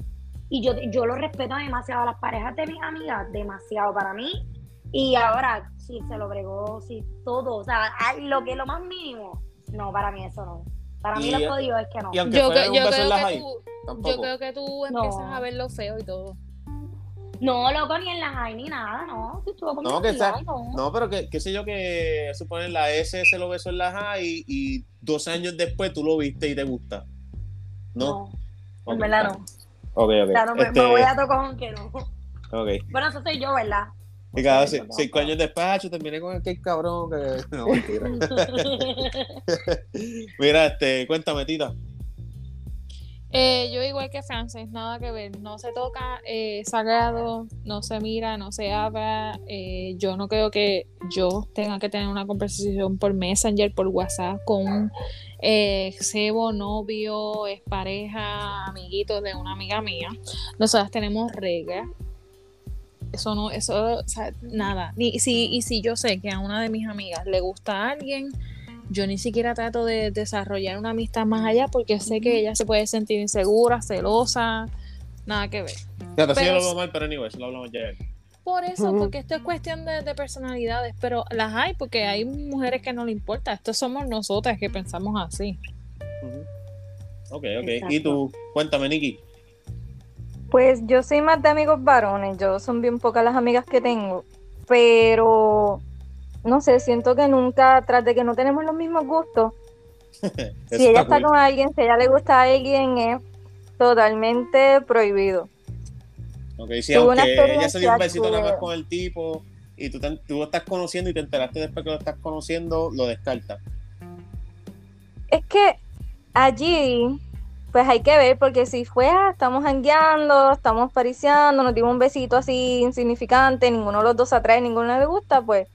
y yo, yo lo respeto demasiado a las parejas de mis amigas, demasiado para mí, y ahora, si se lo bregó, si todo, o sea, lo que es lo más mínimo, no, para mí eso no. Para mí Y- los códigos es que no. Y aunque Yo, fuera que- un yo beso en creo la que high, tú, tampoco. yo creo que tú empiezas No. a ver lo feo y todo. No, loco, ni en la high ni nada, no. Si estuvo con No, que sea- no. No, pero que, qué sé yo que suponer la S se lo besó en la high y, y dos años después tú lo viste y te gusta. ¿No? en Ok, verdad no. Ok, ok. O sea, no me, Este, me voy a tocar que no. ok. Bueno, eso soy yo, ¿verdad? Y cada no, cinco años ah, yo terminé con aquel cabrón que. No, mentira. Mira, este, cuéntame, Tita. Eh, yo igual que Francis, nada que ver, no se toca eh, sagrado, no se mira, no se habla, eh, yo no creo que yo tenga que tener una conversación por Messenger, por WhatsApp con un eh, cebo, novio, es pareja, amiguito de una amiga mía, nosotras tenemos reglas, eso no, eso, o sea, nada, Ni, si, y si yo sé que a una de mis amigas le gusta a alguien, yo ni siquiera trato de desarrollar una amistad más allá porque sé que ella se puede sentir insegura, celosa, nada que ver. Sí, yo Pero- lo mal, pero anyway, eso lo hablamos ya. Por eso, porque esto es cuestión de, de personalidades, pero las hay porque hay mujeres que no le importa. Esto somos nosotras que pensamos así. Ujú. Ok, ok. Exacto. Y tú, cuéntame, Nikki. Pues yo soy más de amigos varones, yo son bien pocas las amigas que tengo, pero no sé, siento que nunca, tras de que no tenemos los mismos gustos, si ella está cool. con alguien, si a ella le gusta a alguien, es totalmente prohibido. Ok, sí, Tuve una aunque ella se dio un besito nada más con el tipo y tú, te- tú lo estás conociendo y te enteraste después que lo estás conociendo, lo descartas. Es que allí, pues hay que ver, porque si fue, ah, estamos jangueando, estamos pariciando, nos dimos un besito así insignificante, ninguno de los dos atrae, ninguno le gusta, pues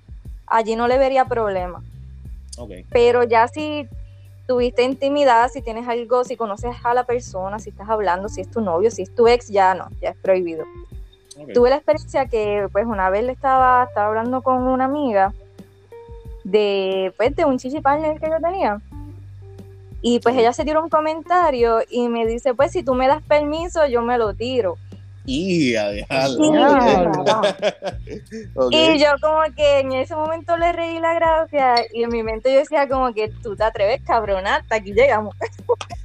allí no le vería problema. Ok. Pero ya si tuviste intimidad, si tienes algo, si conoces a la persona, si estás hablando, si es tu novio, si es tu ex, ya no, ya es prohibido. Tuve la experiencia que pues una vez le estaba, estaba hablando con una amiga de, pues, de un chichi partner que yo tenía. Y pues Sí. ella se tiró un comentario y me dice, pues si tú me das permiso, yo me lo tiro. Y yo como que en ese momento le reí la gracia y en mi mente yo decía como que tú te atreves, cabrona, hasta aquí llegamos.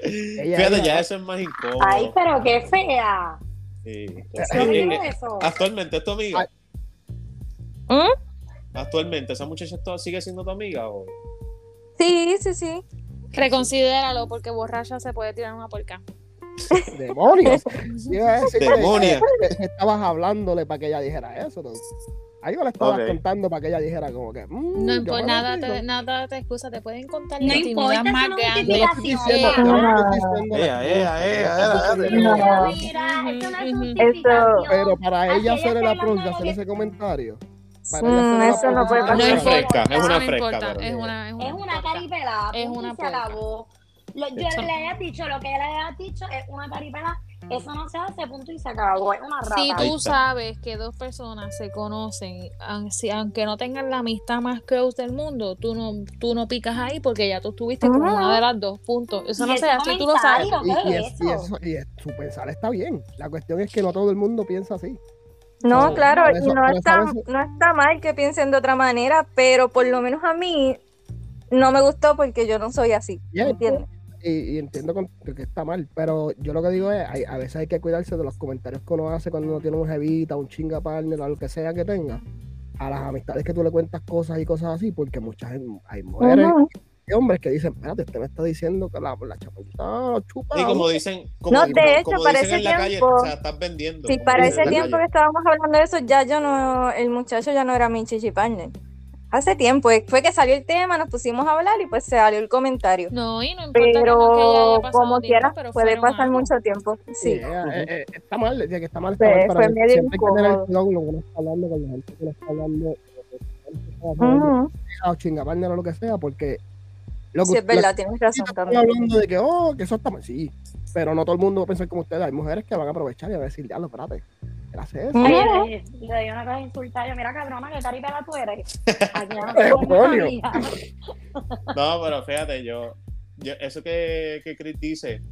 Fíjate, ya eso es más incómodo. Ay, pero qué fea. Sí. Qué Sí. horrible eso. Actualmente es tu amiga. ¿Mm? Actualmente, ¿esa muchacha to- sigue siendo tu amiga? O... Sí, sí, sí. Reconsidéralo porque borracha se puede tirar una porca. ¡Demonios! Iba a que estabas hablándole para que ella dijera eso. ¿no? Algo le estabas contando para que ella dijera como que... mm, No importa, nada te, nada te excusa, te pueden contar No la importa, intimidad más grande. Pero para ella ella hacer el está approach de hablando hacer ese comentario. Para Mm, eso no puede de No Es fresca, es eso una no fresca, importa, pero- es una, es una, Es una porca. caripelada, Es una y se acabó. Lo, yo Eso- le hayas dicho lo que le hayas dicho es una caripela, eso no se hace, punto y se acabó. Es una rata. Si tú sabes que dos personas se conocen, aunque no tengan la amistad más close del mundo, tú no, tú no picas ahí porque ya tú estuviste con una de las dos, punto. Eso no se hace, tú lo sabes. Y, ¿qué y es es- y eso? eso- y es- su pensar está bien. La cuestión es que no todo el mundo piensa así. No, No, claro, y no está, veces- no está mal que piensen de otra manera, pero por lo menos a mí no me gustó porque yo no soy así, Ya, ¿entiendes? y, y entiendo que, está mal, pero yo lo que digo es, hay- a veces hay que cuidarse de los comentarios que uno hace cuando uno tiene un jevita, un chinga partner, o lo que sea que tenga, a las amistades que tú le cuentas cosas y cosas así, porque muchas hay mujeres. Hombres que dicen, espérate, usted me está diciendo que la, la chamaquita chupa. Y como dicen, como, No, de como- hecho, como para dicen ese en la calle, tiempo- o sea, estás vendiendo. Sí, para ese tiempo que estábamos hablando de eso, ya yo no, el muchacho ya no era mi chichi partner. Hace tiempo, eh, fue que salió el tema, nos pusimos a hablar y pues se salió el comentario. No, y no importa que no que ya haya Pero como quiera, puede pasar años. mucho tiempo. Sí. eh, eh, eh, está mal, decía que está mal, está Fue- mal, pero fue medio siempre hay que tener cuidado con lo que uno está hablando, con la gente que le está hablando, o chinga partner o lo que sea, porque lo que Sí, es verdad, tienes razón Estoy también. hablando de que, oh, que eso está mal. Sí, pero no todo el mundo va a pensar como ustedes. Hay mujeres que van a aprovechar y van a decir, diablo, espérate, ¿qué hace eso? Oye, le, le di una cosa de insultar. Yo, mira, cabrona, que caripela tú eres. Aquí ya no. No, pero fíjate, yo, yo eso que, que Chris dice,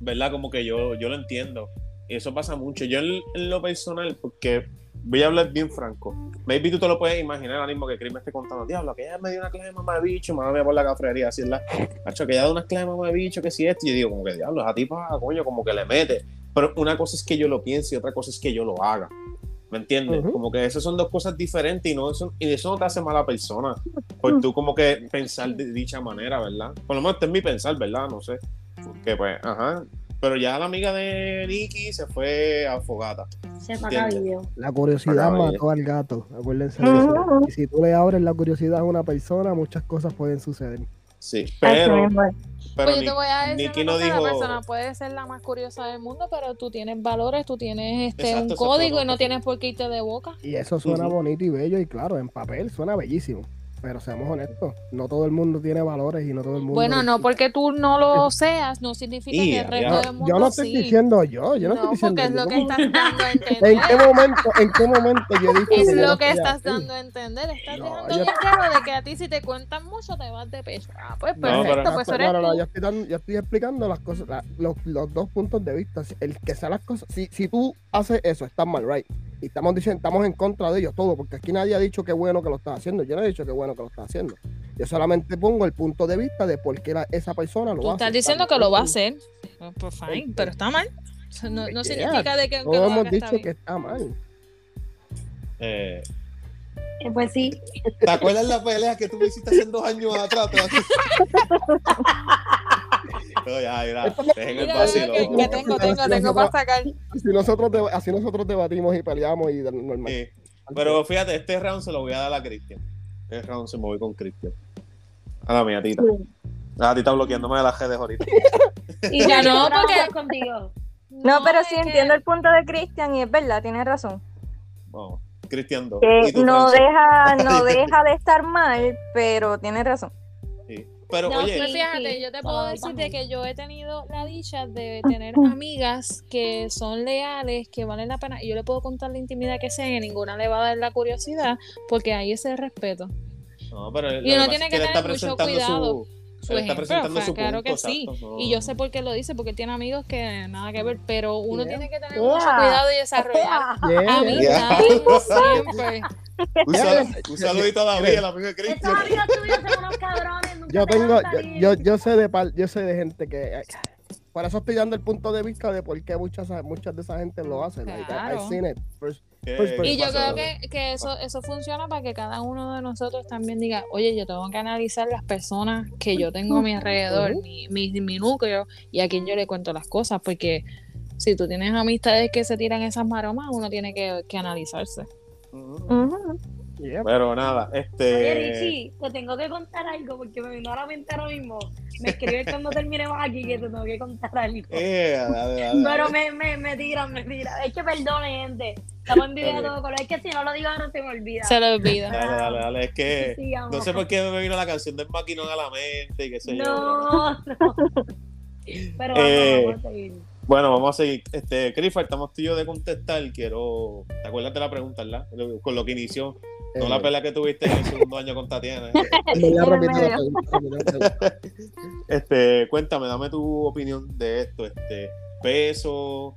¿verdad? Como que yo, yo lo entiendo. Y eso pasa mucho. Yo en, en lo personal, porque voy a hablar bien franco. Maybe tú te lo puedes imaginar ahora mismo que Chris me esté contando, diablo, que ella me dio una clase de mamá de bicho, mamá me por la cafrería, así es la. Hacho, que ella da una clase de mamá de bicho, que si esto. Y yo digo, como que diablo, esa tipa, coño, como que le mete. Pero una cosa es que yo lo piense y otra cosa es que yo lo haga. ¿Me entiendes? Ujú. Como que esas son dos cosas diferentes y no eso, y eso no te hace mala persona. Por tú como que pensar de dicha manera, ¿verdad? Por lo menos este es mi pensar, ¿verdad? No sé. Que pues, ajá. Pero ya la amiga de Nicky se fue a fogata. Se. La curiosidad mató al gato. Acuérdense de eso. Ujú. Y si tú le abres la curiosidad a una persona, muchas cosas pueden suceder. Sí, pero, pero Pues yo Ni- te voy a decir Nicky una no cosa, dijo. la persona puede ser la más curiosa del mundo, pero tú tienes valores, tú tienes este Exacto, un código y no tienes por qué irte de boca. Y eso suena bonito y bello y claro, en papel suena bellísimo. Pero seamos honestos, no todo el mundo tiene valores y no todo el mundo... Bueno, no porque tú no lo seas, no significa que el resto No, del mundo yo no estoy sí. diciendo yo, yo no, no, estoy diciendo porque es lo yo. que estás dando a ¿En entender. qué momento, en qué momento yo dije Es yo no lo que estás así? dando a entender. Estás No, dejando yo- bien claro de que a ti si te cuentan mucho te vas de pecho. Ah, pues No, perfecto, pero- pues no, eres no, no, tú. yo estoy, dando- yo estoy explicando las cosas, la- los, los dos puntos de vista. El que sea las cosas, si, si tú haces eso, estás mal, right? Y estamos diciendo, estamos en contra de ellos todo, porque aquí nadie ha dicho que bueno que lo está haciendo. Yo no he dicho que bueno que lo está haciendo. Yo solamente pongo el punto de vista de por qué la- esa persona lo Tú hace. estás diciendo que lo va a hacer. Pues, pues fine, pero está mal. No, no Yeah, significa de que Todos lo hemos haga dicho que está mal. eh, Eh, Pues sí. ¿Te acuerdas la pelea que tú me hiciste hace dos años atrás? No, ya, mira, dejen el vacilo. que, que tengo, tengo, tengo para sacar. Así nosotros, así nosotros debatimos y peleamos y normal. Sí. Pero fíjate, este round se lo voy a dar a Cristian. Este round se me voy con Cristian. A la mía, tita. La tita bloqueándome de las redes ahorita. Y Ya no, porque- contigo. No, pero sí que- entiendo el punto de Cristian y es verdad, tienes razón. Vamos, Cristian 2. Que ¿Y tú, no deja, no deja de estar mal, pero tienes razón. Pero No, oye, Sí, fíjate, sí, yo te puedo decir de que yo he tenido la dicha de tener amigas que son leales, que valen la pena, y yo le puedo contar la intimidad que sea, y ninguna le va a dar la curiosidad, porque hay ese respeto. no, pero Y uno tiene que tener mucho cuidado. su- Su Él está presentando o sea, su claro punto, que sí. exacto, no. Y yo sé por qué lo dice, porque él tiene amigos que nada que ver, pero uno Yeah. tiene que tener Yeah. mucho cuidado y desarrollar Yeah, yeah. amistades siempre. Un, sal- un saludito a David, el amigo de amigos yo tengo, yo, yo, yo sé de par- yo sé de gente que ay, por eso estoy dando el punto de vista de por qué muchas, muchas de esa gente lo hacen. Like, I- Claro. I've seen it first- ¿Qué- Pues, pues, Y yo creo que, que eso, eso funciona para que cada uno de nosotros también diga, oye, yo tengo que analizar las personas que yo tengo a mi alrededor, mi, mi, mi núcleo, y a quien yo le cuento las cosas, porque si tú tienes amistades que se tiran esas maromas, uno tiene que, que analizarse. Yeah. Pero nada, Oye, este. Richie, te tengo que contar algo porque me vino a la mente ahora mismo. Me escribes cuando terminemos aquí que te tengo que contar algo. Eh, dale, dale, dale. Pero me, me, me tiran, me tiran. Es que perdone, gente. Estamos en video Ok. todo color. Es que si no lo digo ahora se me olvida. Se lo olvida. Dale, dale, dale. Es que no sé por qué me vino la canción del maquinón a la mente y qué sé yo. No, no. Pero vamos, Eh, vamos a seguir. Bueno, vamos a seguir. Este, Clifford, estamos tú y yo de contestar. Quiero. ¿Te acuerdas de la pregunta, verdad? Con lo que inició. No Eh, la pelea que tuviste en el segundo año con Tatiana. Este, cuéntame, dame tu opinión de esto. Este, peso,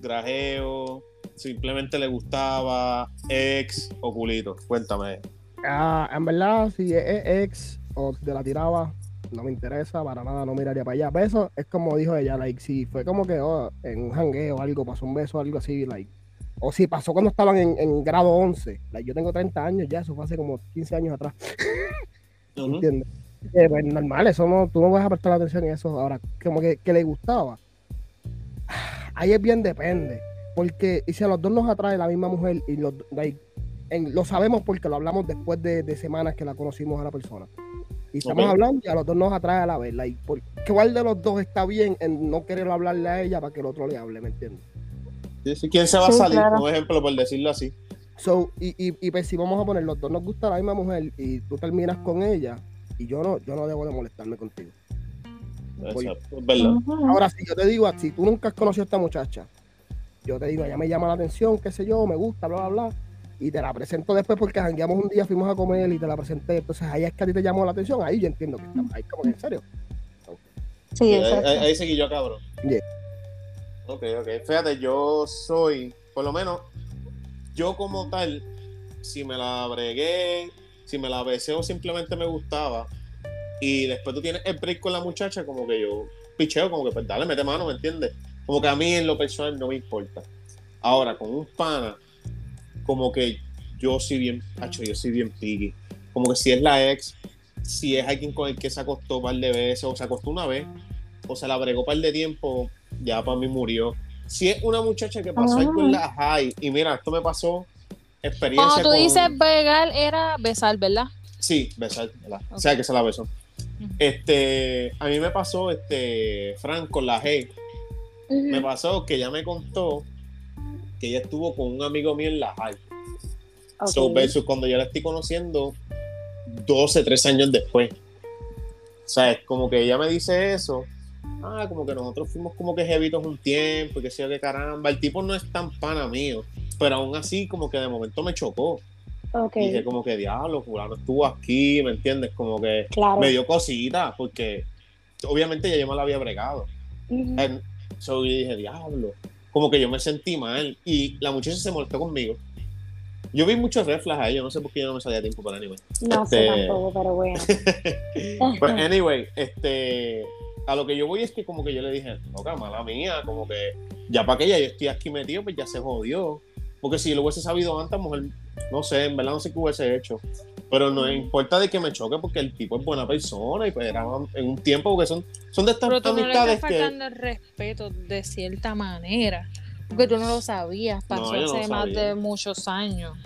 grajeo, simplemente le gustaba, ex o culito. Cuéntame. Ah, en verdad, si es ex o te la tiraba, no me interesa, para nada no miraría para allá. Beso es como dijo ella, like, si fue como que oh, en un jangueo o algo, pasó un beso o algo así, like. O si pasó cuando estaban en, en grado 11. Like, yo tengo 30 años ya, eso fue hace como 15 años atrás. Ujú. ¿Entiendes? Eh, pues, normal, eso no, tú no vas a prestar atención en eso. Ahora, como que, que le gustaba. Ahí es bien depende. Porque y si a los dos nos atrae la misma mujer y los, like, en- lo sabemos porque lo hablamos después de, de semanas que la conocimos a la persona. Y estamos hablando y a los dos nos atrae a la vez. Like, ¿Cuál de los dos está bien en no querer hablarle a ella para que el otro le hable? ¿Me entiendes? Sí, sí, ¿Quién se va a Sí, salir? claro. Por ejemplo, por decirlo así. So, y, y, y pues si vamos a poner los dos nos gusta la misma mujer y tú terminas con ella y yo no, yo no debo de molestarme contigo. Voy. Exacto, es verdad. Ujú. Ahora, si yo te digo, si tú nunca has conocido a esta muchacha, yo te digo, ella me llama la atención, qué sé yo, me gusta, bla, bla, bla, y te la presento después porque jangueamos un día, fuimos a comer y te la presenté, entonces ahí es que a ti te llamó la atención, ahí yo entiendo que está, ahí como que en serio. Sí, ahí, exacto. ahí- ahí seguí yo, cabrón. Yeah. Ok, ok. Fíjate, yo soy, por lo menos, yo como tal, si me la bregué, si me la besé o simplemente me gustaba, y después tú tienes el break con la muchacha, como que yo picheo, como que pues dale, mete mano, ¿me entiendes? Como que a mí en lo personal no me importa. Ahora, con un pana, como que yo soy bien, hacho, yo soy bien piqui. Como que si es la ex, si es alguien con el que se acostó un par de veces, o se acostó una vez, o se la bregó un par de tiempo, ya para mí murió. Si es una muchacha que pasó algo en la high, y mira, esto me pasó experiencia Cuando tú con- dices begar, era besar, ¿verdad? Sí, besar, ¿verdad? O sea, que se la besó. Este, a mí me pasó, este, Frank, con la G, me pasó que ella me contó que ella estuvo con un amigo mío en la high. Ok. So, versus cuando yo la estoy conociendo 12, 13 años después. O sea, es como que ella me dice eso. Ah, como que nosotros fuimos como que jevitos un tiempo, y que sé yo qué caramba. El tipo no es tan pana mío, pero aún así como que de momento me chocó. Ok, Y dije como que diablo, fulano estuvo aquí, ¿me entiendes? Como que claro. me dio cosita, porque obviamente ya yo me la había bregado. Ujú. En- so, yo dije, diablo. Como que yo me sentí mal. Y la muchacha se molestó conmigo. Yo vi muchos reflejas a ellos, no sé por qué yo no me salía tiempo para anyway. No sé este- tampoco, pero bueno. Pues anyway, este. A lo que yo voy es que como que yo le dije, no, mala mía, como que ya para que ya yo estoy aquí metido, pues ya se jodió. Porque si lo hubiese sabido antes, mujer, no sé, en verdad no sé qué hubiese hecho. Pero no importa de que me choque porque el tipo es buena persona y pues era en un tiempo porque son, son de estas Pero tú no le estás que. faltando el respeto de cierta manera. Porque tú no lo sabías, pasó no hace más de muchos años.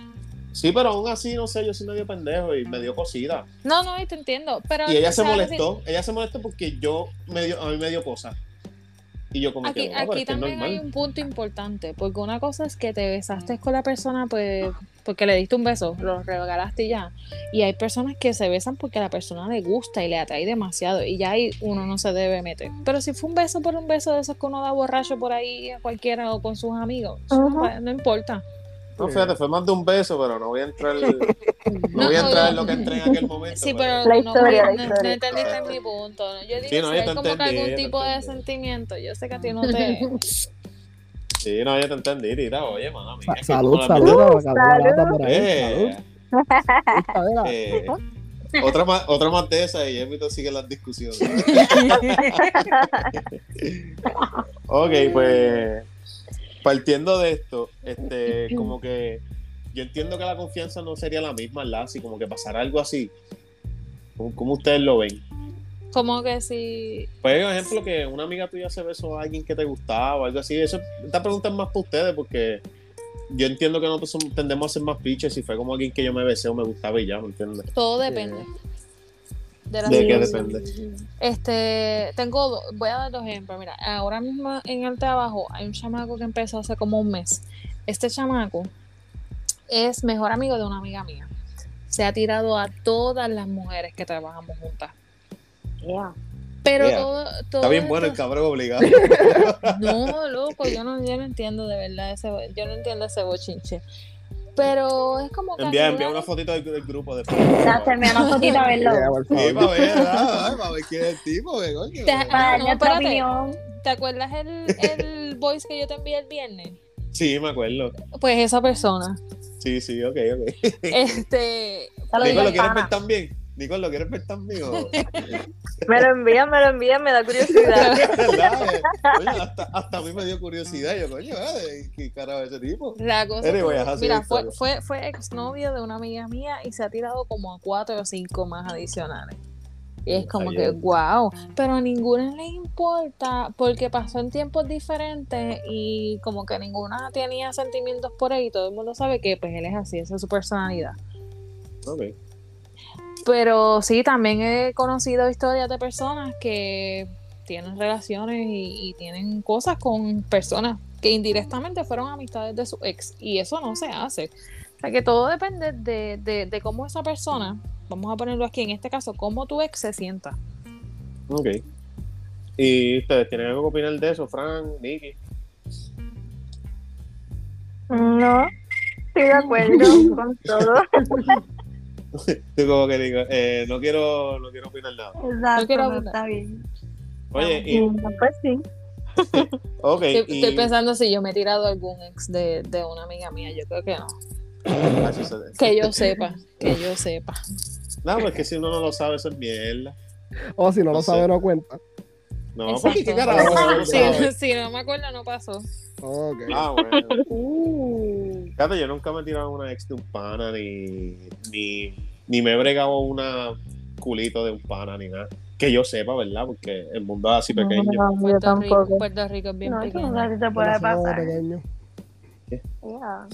Sí, pero aún así, no sé, yo soy medio pendejo y me dio cosita. No, no, y te entiendo. Pero Y ella se molestó, ella se molestó porque yo me dio, a mí me dio cosa. Y yo como Aquí, que, pero aquí es que es también hay un punto importante, porque una cosa es que te besaste con la persona pues porque le diste un beso, lo regalaste y ya. Y hay personas que se besan porque a la persona le gusta y le atrae demasiado y ya ahí uno no se debe meter. Pero si fue un beso por un beso de esos que uno da borracho por ahí a cualquiera o con sus amigos, no importa. No, fíjate, fue más de un beso, pero no voy a entrar, no, voy a entrar en lo que entré en aquel momento. Sí, pero La no, historia, no, la no- historia. no entendiste mi punto. Yo digo Sí, no, si yo hay como que entendí, yo algún tipo de sentimiento. Yo sé que a ti no te... Sí, no, ya te entendí, tira, oye. Sa- salud, salud, salud. por ahí. Eh, eh, otra, más, otra más de esa y Emito sigue las discusiones. ok, pues partiendo de esto, este, como que yo entiendo que la confianza no sería la misma, ¿verdad? Si como que pasara algo así. ¿Cómo, cómo ustedes lo ven? como que si... Pues, por ejemplo, que una amiga tuya se besó a alguien que te gustaba o algo así. Eso, esta pregunta es más para ustedes porque yo entiendo que nosotros tendemos a ser más piches si fue como alguien que yo me besé o me gustaba y ya, ¿me entiendes? Todo depende. De, la ¿De qué depende? Este, tengo, voy a dar dos ejemplos. Mira, ahora mismo en el trabajo hay un chamaco que empezó hace como un mes. Este chamaco es mejor amigo de una amiga mía. Se ha tirado a todas las mujeres que trabajamos juntas. Yeah. Pero Yeah. todo, todo Está bien bueno el cabrón obligado. No, loco, yo no, yo no entiendo de verdad ese, yo no entiendo ese bochinche. Pero es como que envía, envía una fotito del, del grupo de Ya, se me una fotito a verlo. Sí, para ver, ¿verdad? para ver quién es el tipo, que coño. Te- Para Ah, no, nuestra opinión. ¿Te acuerdas el, el voice que yo te envié el viernes? Sí, me acuerdo. Pues esa persona. Sí, sí, ok, ok. Este. Digo, ¿lo quieres ver también? Nicole, ¿lo quieres ver también? o- Me lo envían, me lo envían, me da curiosidad. ¿Verdad? Oye, hasta, hasta a mí me dio curiosidad. Yo, coño, ¿eh? ¿qué carajo es ese tipo? La cosa Anyway, mira, fue, fue, fue exnovio de una amiga mía y se ha tirado como a cuatro o cinco más adicionales. Y es como que, wow, pero a ninguna le importa porque pasó en tiempos diferentes y como que ninguna tenía sentimientos por él y todo el mundo sabe que pues él es así, esa es su personalidad. Ok. Pero sí, también he conocido historias de personas que tienen relaciones y, y tienen cosas con personas que indirectamente fueron amistades de su ex. Y eso no se hace. O sea que todo depende de, de, de cómo esa persona, vamos a ponerlo aquí en este caso, cómo tu ex se sienta. Ok. ¿Y ustedes tienen algo que opinar de eso, Fran, Nicky? No, estoy de acuerdo con todo. Tú como que digo, eh, no quiero, no quiero opinar nada. Exacto, quiero está bien. Oye, y, Pues sí. ok, Estoy, y, estoy pensando si yo me he tirado algún ex de, de una amiga mía. Yo creo que no. Ah, Que yo sepa, que yo sepa. No, pues que si uno no lo sabe, eso es mierda. O si no No lo sé. sabe, no cuenta. No, Exacto. porque qué carajo, uno no no me acuerdo, no pasó. Ok. Ah, bueno. Uh, Fíjate, yo nunca me he tirado una ex de un pana, ni, ni, ni me he bregado una culito de un pana, ni nada. Que yo sepa, ¿verdad? Porque el mundo es así pequeño. No, yo Puerto Rico, tampoco. Puerto Rico es bien no, pequeño. no te puede pasar. pequeño. Yeah.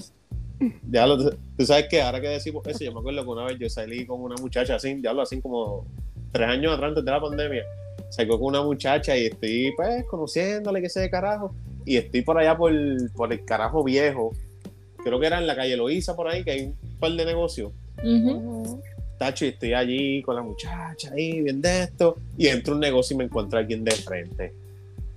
Ya lo, tú sabes que ahora que decimos eso, yo me acuerdo que una vez yo salí con una muchacha así, ya lo así como tres años atrás antes de la pandemia. Salí con una muchacha y estoy pues conociéndole que sé de carajo. Y estoy por allá por, por el carajo viejo. Creo que era en la calle Loíza por ahí, que hay un par de negocios. Tacho, y estoy allí con la muchacha ahí, bien de esto. Y entro a un negocio y me encuentro a alguien de frente.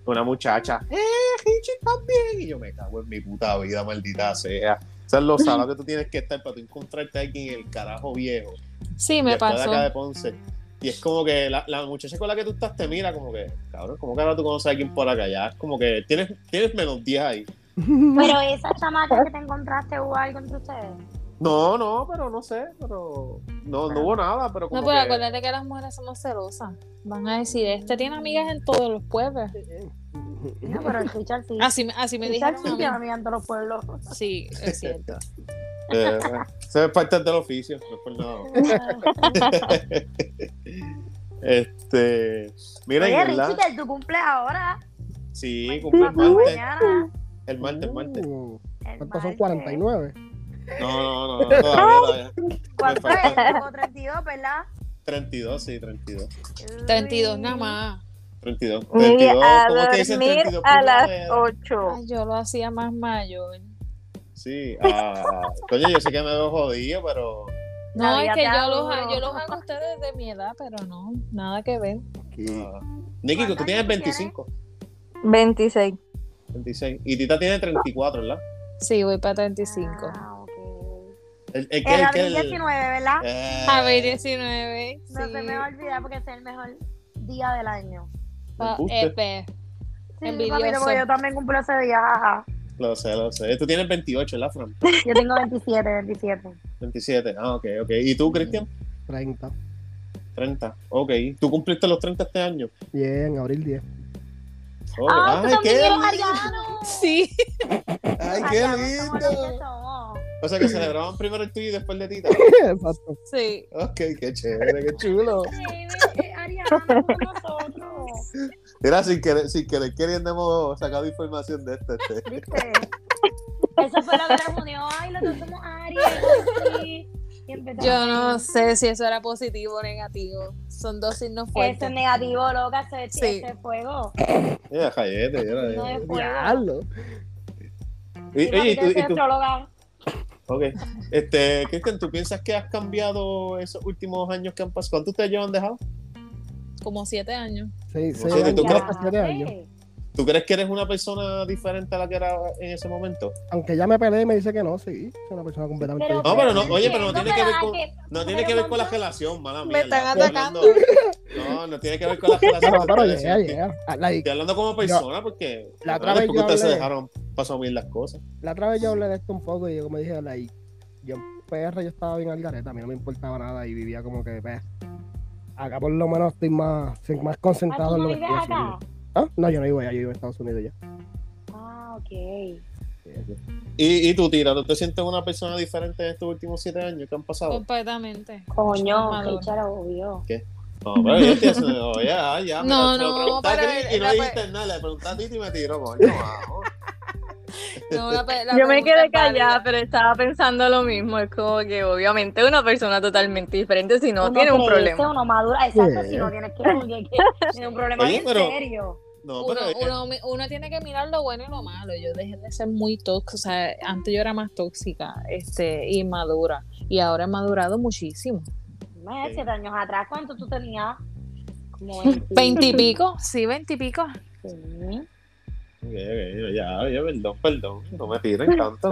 Una muchacha, ¡eh, Richie también! Y yo me cago en mi puta vida, maldita sea. O sea, lo salado que tú tienes que estar para tú encontrarte a alguien en el carajo viejo. Sí, me después de acá de pasó. Ponce. Y es como que la, la muchacha con la que tú estás te mira como que, cabrón, como que ahora tú conoces a alguien por acá? Ya es como que tienes, tienes menos 10 ahí. Pero esa chamaca que te encontraste, ¿hubo algo entre ustedes? No, no, pero no sé, pero no, no hubo nada, pero como No, pero que- acuérdate que las mujeres somos celosas. Van a decir, este tiene amigas en todos los pueblos. No, pero el Richard sí. Así, así me Richard dijeron sí tiene amigas en todos los pueblos. Sí, es cierto. Eh, es parte del oficio, no es por nada. Este, mira, Oye, Richie, que tu cumple ahora. sí, cumple el martes, Mañana. el martes, el martes. ¿Cuántos son? martes. 49. No, no, no, no, todavía, todavía. ¿Cuánto falta- es? Como 32, ¿verdad? 32, sí, 32. 32 Uy. nada más. 32. Mira, 32, a ¿cómo que dicen dormir 32 a las primavera? 8. Ay, yo lo hacía más mayor. Sí, ah, coño, yo sé que me veo jodido, pero No, es que yo los, yo los hago a ustedes de mi edad, pero no, nada que ver. Ah. Nicky, tú ¿Cuántos tienes años 25, 26. 26. Y Tita tiene 34, ¿verdad? Sí, voy para 35. Ah, ok. El, el, que- El el, el- 19, ¿verdad? Eh, A ver, 19. No sí. se me va a olvidar porque es el mejor día del año. Pa- Embuste. epe. Sí, porque yo también cumplo ese día. jaja. Lo sé, lo sé. Tú tienes 28, ¿verdad, Fran? Yo tengo 27, 27. 27. Ah, ok, ok. ¿Y tú, Cristian? 30. 30. Ok. ¿Tú cumpliste los 30 este año? Bien, abril 10. Oh, ¡Ah, ay, qué lindo. ariano! Sí. Ay, qué lindo. O sea que celebraban primero el tuyo y después el de Tita. Exacto. Sí. Ok, qué chévere, qué chulo. Sí, eh, somos nosotros. Mira, sin querer, sin querer queriendo hemos sacado información de. Este. ¿Viste? Eso fue lo que nos unió. Ay, los dos somos Aries. sí. Yo no sé si eso era positivo o negativo. Son dos signos Eso fuertes. es negativo, loca. Ese, Sí. ese es fuego. Jayete, mira, No es fuego. Diablo. Y- Y Oye, y tú, ok. Este, Cristian, ¿tú piensas que has cambiado esos últimos años que han pasado? ¿Cuántos te llevan dejado? Como siete años. Sí, sí, Siete, ¿tú años, crees? siete años. Sí. ¿Tú crees que eres una persona diferente a la que era en ese momento? Aunque ya me peleé y me dice que no, sí. Soy una persona completamente Pero, No, pero no, diferente. oye, pero no tiene que ver con- No tiene que ver con la relación, mala mía. Me están atacando. No, no tiene que ver con la relación. No, pero Estoy llega, llega. Ah, Estoy hablando como persona porque La otra vez ustedes se dejaron pasar bien las cosas. la otra vez yo hablé de esto un poco y yo como dije, like, yo en PR yo estaba bien al gareta, a mí no me importaba nada y vivía como que, pues, acá por lo menos estoy más, más Ah, concentrado ¿tú en no lo que vives estoy acá? haciendo. ¿Ah? No, yo no vivo allá, yo vivo en Estados Unidos ya. Ah, ok. ¿Y, y tú, Tira, ¿tú te sientes una persona diferente en estos últimos siete años que han pasado? Completamente. Coño, qué charo, obvio. No, pero yo estoy haciendo, oye, ya, ya. mira, No, lo no, pregunté a Chris y no dijiste nada, le pregunté a Titi y me tiró, coño, vamos. No, la pe- la Yo me quedé callada, pero estaba pensando lo mismo. Es como que obviamente una persona totalmente diferente si no Uno tiene un problema. Uno madura, exacto, Sí. si no tienes que, que, que tiene un problema Oye, pero- serio. No, Uno, pero es- uno, uno tiene que mirar lo bueno y lo malo. Yo dejé de ser muy tóxica. O sea, antes yo era más tóxica este, y madura. Y ahora he madurado muchísimo. Siete años atrás, ¿cuánto tú tenías? Como 20. Veintipico, sí, veintipico. Sí. Ya, ya, perdón, perdón, no me tiren tanto.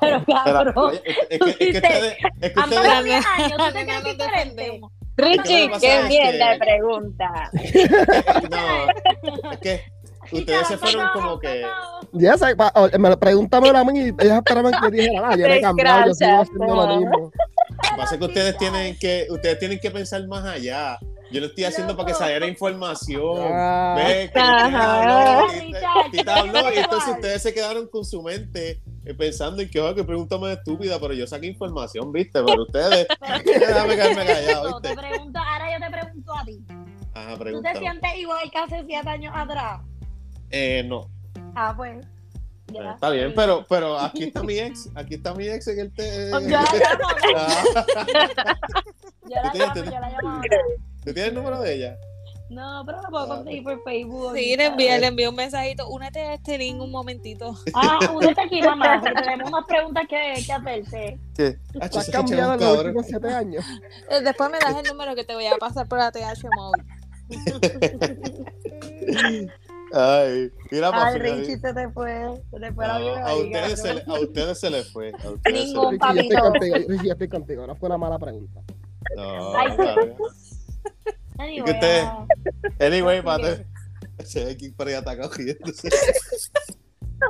Pero cabrón, oye, es, que, es que ustedes, es que ustedes, pasado 10 años, ¿tú te crees diferente? Richie, que qué es bien que- la pregunta. no, es que ustedes se fueron como que, Ya sé, pa- o- me lo- pregúntamelo a mí, ellos esperaban que dijera, ah, yo no he cambiado, yo sigo haciendo lo mismo. Lo que pasa es que ustedes tienen que, ustedes tienen que pensar más allá. Yo lo estoy haciendo para que saliera información. Ah, Ve, que habló, Tita habló, y entonces ustedes se quedaron con su mente eh, pensando en que, oh, que pregunta más estúpida, pero yo saqué información, ¿viste? Pero ustedes, déjame quedarme callado, te ¿viste? pregunto, ahora yo te pregunto a ti. Ajá, ¿Tú te sientes igual que hace 7 años atrás? Eh, no, Ah, pues. eh, ya. está bien, pero, pero aquí está mi ex, aquí está mi ex en el te... Yo la llamo, Ah, yo la ¿Tú llamo, yo la llamo. ¿Tú tienes el número de ella? No, pero lo puedo Ah, conseguir por Facebook. Sí, le envié, le envié un mensajito. Únete a este link un momentito. Ah, únete aquí, mamá, tenemos más preguntas que, que hacerte. ¿Qué? Ah, ¿Tú has cambiado en los últimos siete años? Eh, Después me das el número que te voy a pasar por la TH móvil. Ay, mira para Ay, Richie, se te fue. Se te fue la vida. a, ustedes se, le- a ustedes se les fue. A ustedes se Ningún les- pa- Richie, yo estoy Papito. contigo, Richie, yo estoy contigo, no fue una mala pregunta. No, Ay, bien. Anyway, ¿Y que usted- ah, Anyway, mate. Se ve aquí por allá atacado riéndose.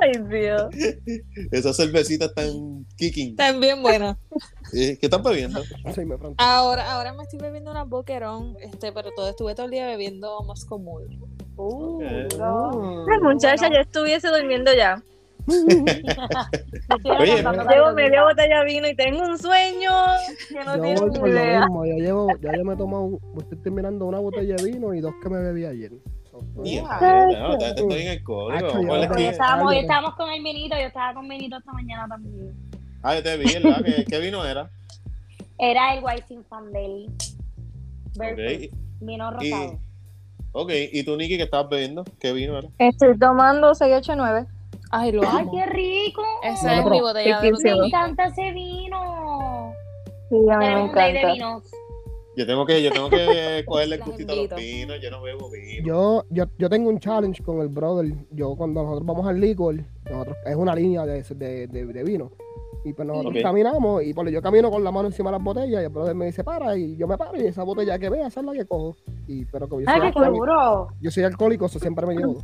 Ay, Dios. Esas cervecitas están kicking. Están bien buenas. ¿Qué están bebiendo? Ahora, ahora me estoy bebiendo una boquerón, este, pero todo estuve todo el día bebiendo Moscow Mule. uh, Ok. bro. Ay, muchacha, yo estuviese durmiendo ya. Estoy Oye, Llevo media botella de vino y tengo un sueño que no Yo lo idea. mismo, ya llevo, ya yo me he tomado, estoy terminando una botella de vino y dos que me bebí ayer. Ah. no, yo no Hoy aquí. estábamos, con el vinito, yo estaba con vinito esta mañana también. Ah, yo te vi, ¿verdad? ¿Qué, qué vino era? Era el White Zinfandel. Ok. Vino Y, rosado. ok, ¿y tú, Nicky, qué estabas bebiendo? ¿Qué vino era? Estoy tomando 689. Ay, lo ¡Ay, amo. qué rico! Esa No, es mi botella de Sí, Me encanta ese vino. Sí, a mí me encanta. Yo tengo que, yo tengo que cogerle el gustito a los vinos. Yo no bebo vino. Yo, yo, yo tengo un challenge con el brother. Yo cuando nosotros vamos al licor, nosotros, es una línea de, de, de, de vino. Y pues nosotros caminamos y pues yo camino con la mano encima de las botellas y el brother me dice para y yo me paro y esa botella que vea, esa es la que cojo. Y pero como yo soy, ¡Ay, qué alcohólico, seguro! yo soy alcohólico, eso siempre me llevo.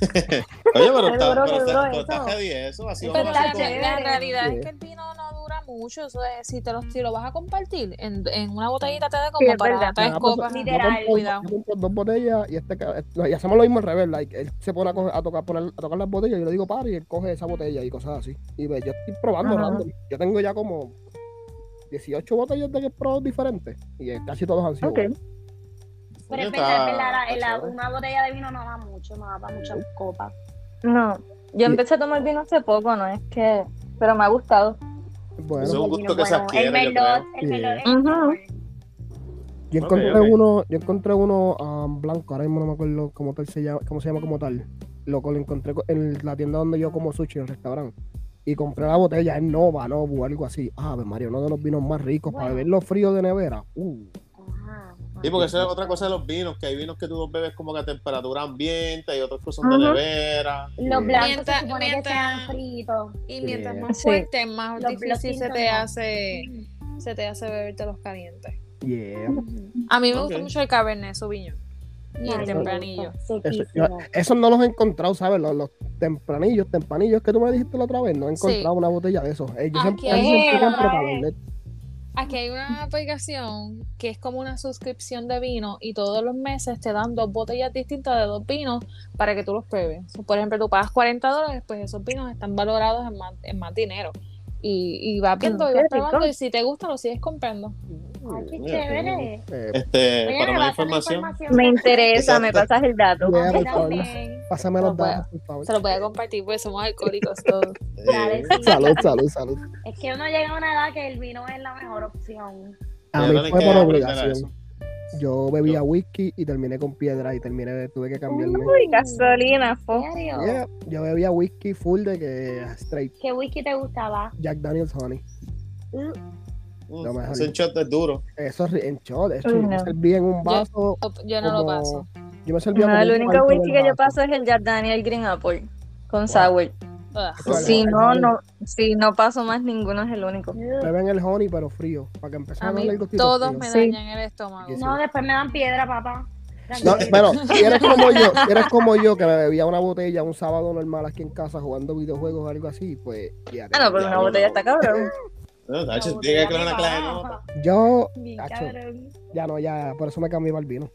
Oye, pero está, Seguro, pero está, seguro pero está eso. heavy eso. Así Pero vamos a la, realidad Sí. es que el vino no dura mucho. Eso es, si, te lo, si lo vas a compartir, en, en una botellita te da Sí, como es para verdad. tres copas. Literal. Cuidado. Dos botellas y este no, y hacemos lo mismo al revés. Like, él se pone a, coger- a tocar, poner, a tocar las botellas y yo le digo para y él coge esa botella y cosas así. Y pues, yo estoy probando random. Yo tengo ya como 18 botellas de pro diferentes y eh, casi todos han sido. Buenos. Pero es Coño, verdad, es está- verdad, la- una botella de vino no da mucho, no da para muchas copas. No, yo empecé a tomar vino hace poco, no es que, pero me ha gustado. Bueno, Eso es un El gusto vino que se bueno. adquiere, El Ujú. mejor. yo encontré uno, yo encontré uno um, blanco, ahora mismo no me acuerdo cómo, tal se llama, cómo se llama como tal. Loco, lo encontré co- en la tienda donde yo como sushi, en el restaurante. Y compré la botella en Nova, Novo o algo así. Ah, Mario, uno de los vinos más ricos para Bueno. beberlo frío de nevera. Uh, Ajá. Sí, porque eso es otra cosa de los vinos, que hay vinos que tú los bebes como que a temperatura ambiente y otros que son de nevera. Los blancos Mientras- se supone mientras- que sean fritos. Y mientras Sí. más Sí. fuerte, más Los- difícil los se te hace se te hace beberte los calientes. yeah. A mí me gusta mucho el Cabernet Sauvignon. Y el tempranillo. Eso, no los he encontrado, ¿sabes? Los, los tempranillos, tempranillos que tú me dijiste la otra vez, no he Sí. encontrado una botella de esos. Eh, yo Aquí siempre, siempre compro. Cabernet. Aquí hay una aplicación que es como una suscripción de vino y todos los meses te dan dos botellas distintas de dos vinos para que tú los pruebes. Por ejemplo, tú pagas 40 dólares, pues esos vinos están valorados en más, en más dinero. Y, y vas viendo y vas probando y si te gusta lo sigues comprando. Ay, qué Mira, chévere. Eh, Este, Oye, para más información, Me interesa, me pasas el dato. Yeah, Pásame los datos, por favor. Se los voy a compartir porque somos alcohólicos todos. Dale, eh, sí. Salud, salud, salud. Es que uno llega a una edad que el vino es la mejor opción. A mí fue por obligación. Yo bebía whisky y terminé con piedra y terminé, tuve que cambiarme. Uy, gasolina. Yeah, yo bebía whisky full de que straight. ¿Qué whisky te gustaba? Jack Daniels Honey. Uh, Mm. Ese shot es duro. Eso es en shot. No. serví en un vaso. Yo no lo paso. Yo me servía No, el único cuarto whisky que yo paso es el Jack Daniel Green Apple con sour. Ugh. Bueno, Si el no, no, si no paso más ninguno es el único. Beben el honey, pero frío. Para que empezara A a mí darle el gustito todos frío. me Sí. dañan el estómago. Sí. No, después me dan piedra, papá. No, bueno, si eres como yo, si eres como yo, que me bebía una botella un sábado normal aquí en casa jugando videojuegos o algo así, pues ya. Ah, no, pero una botella no. está cabrón. No, La Tacho, tiene que crear una clase de baja. nota. Yo, Tacho. ya no, ya, por eso me cambié para el vino.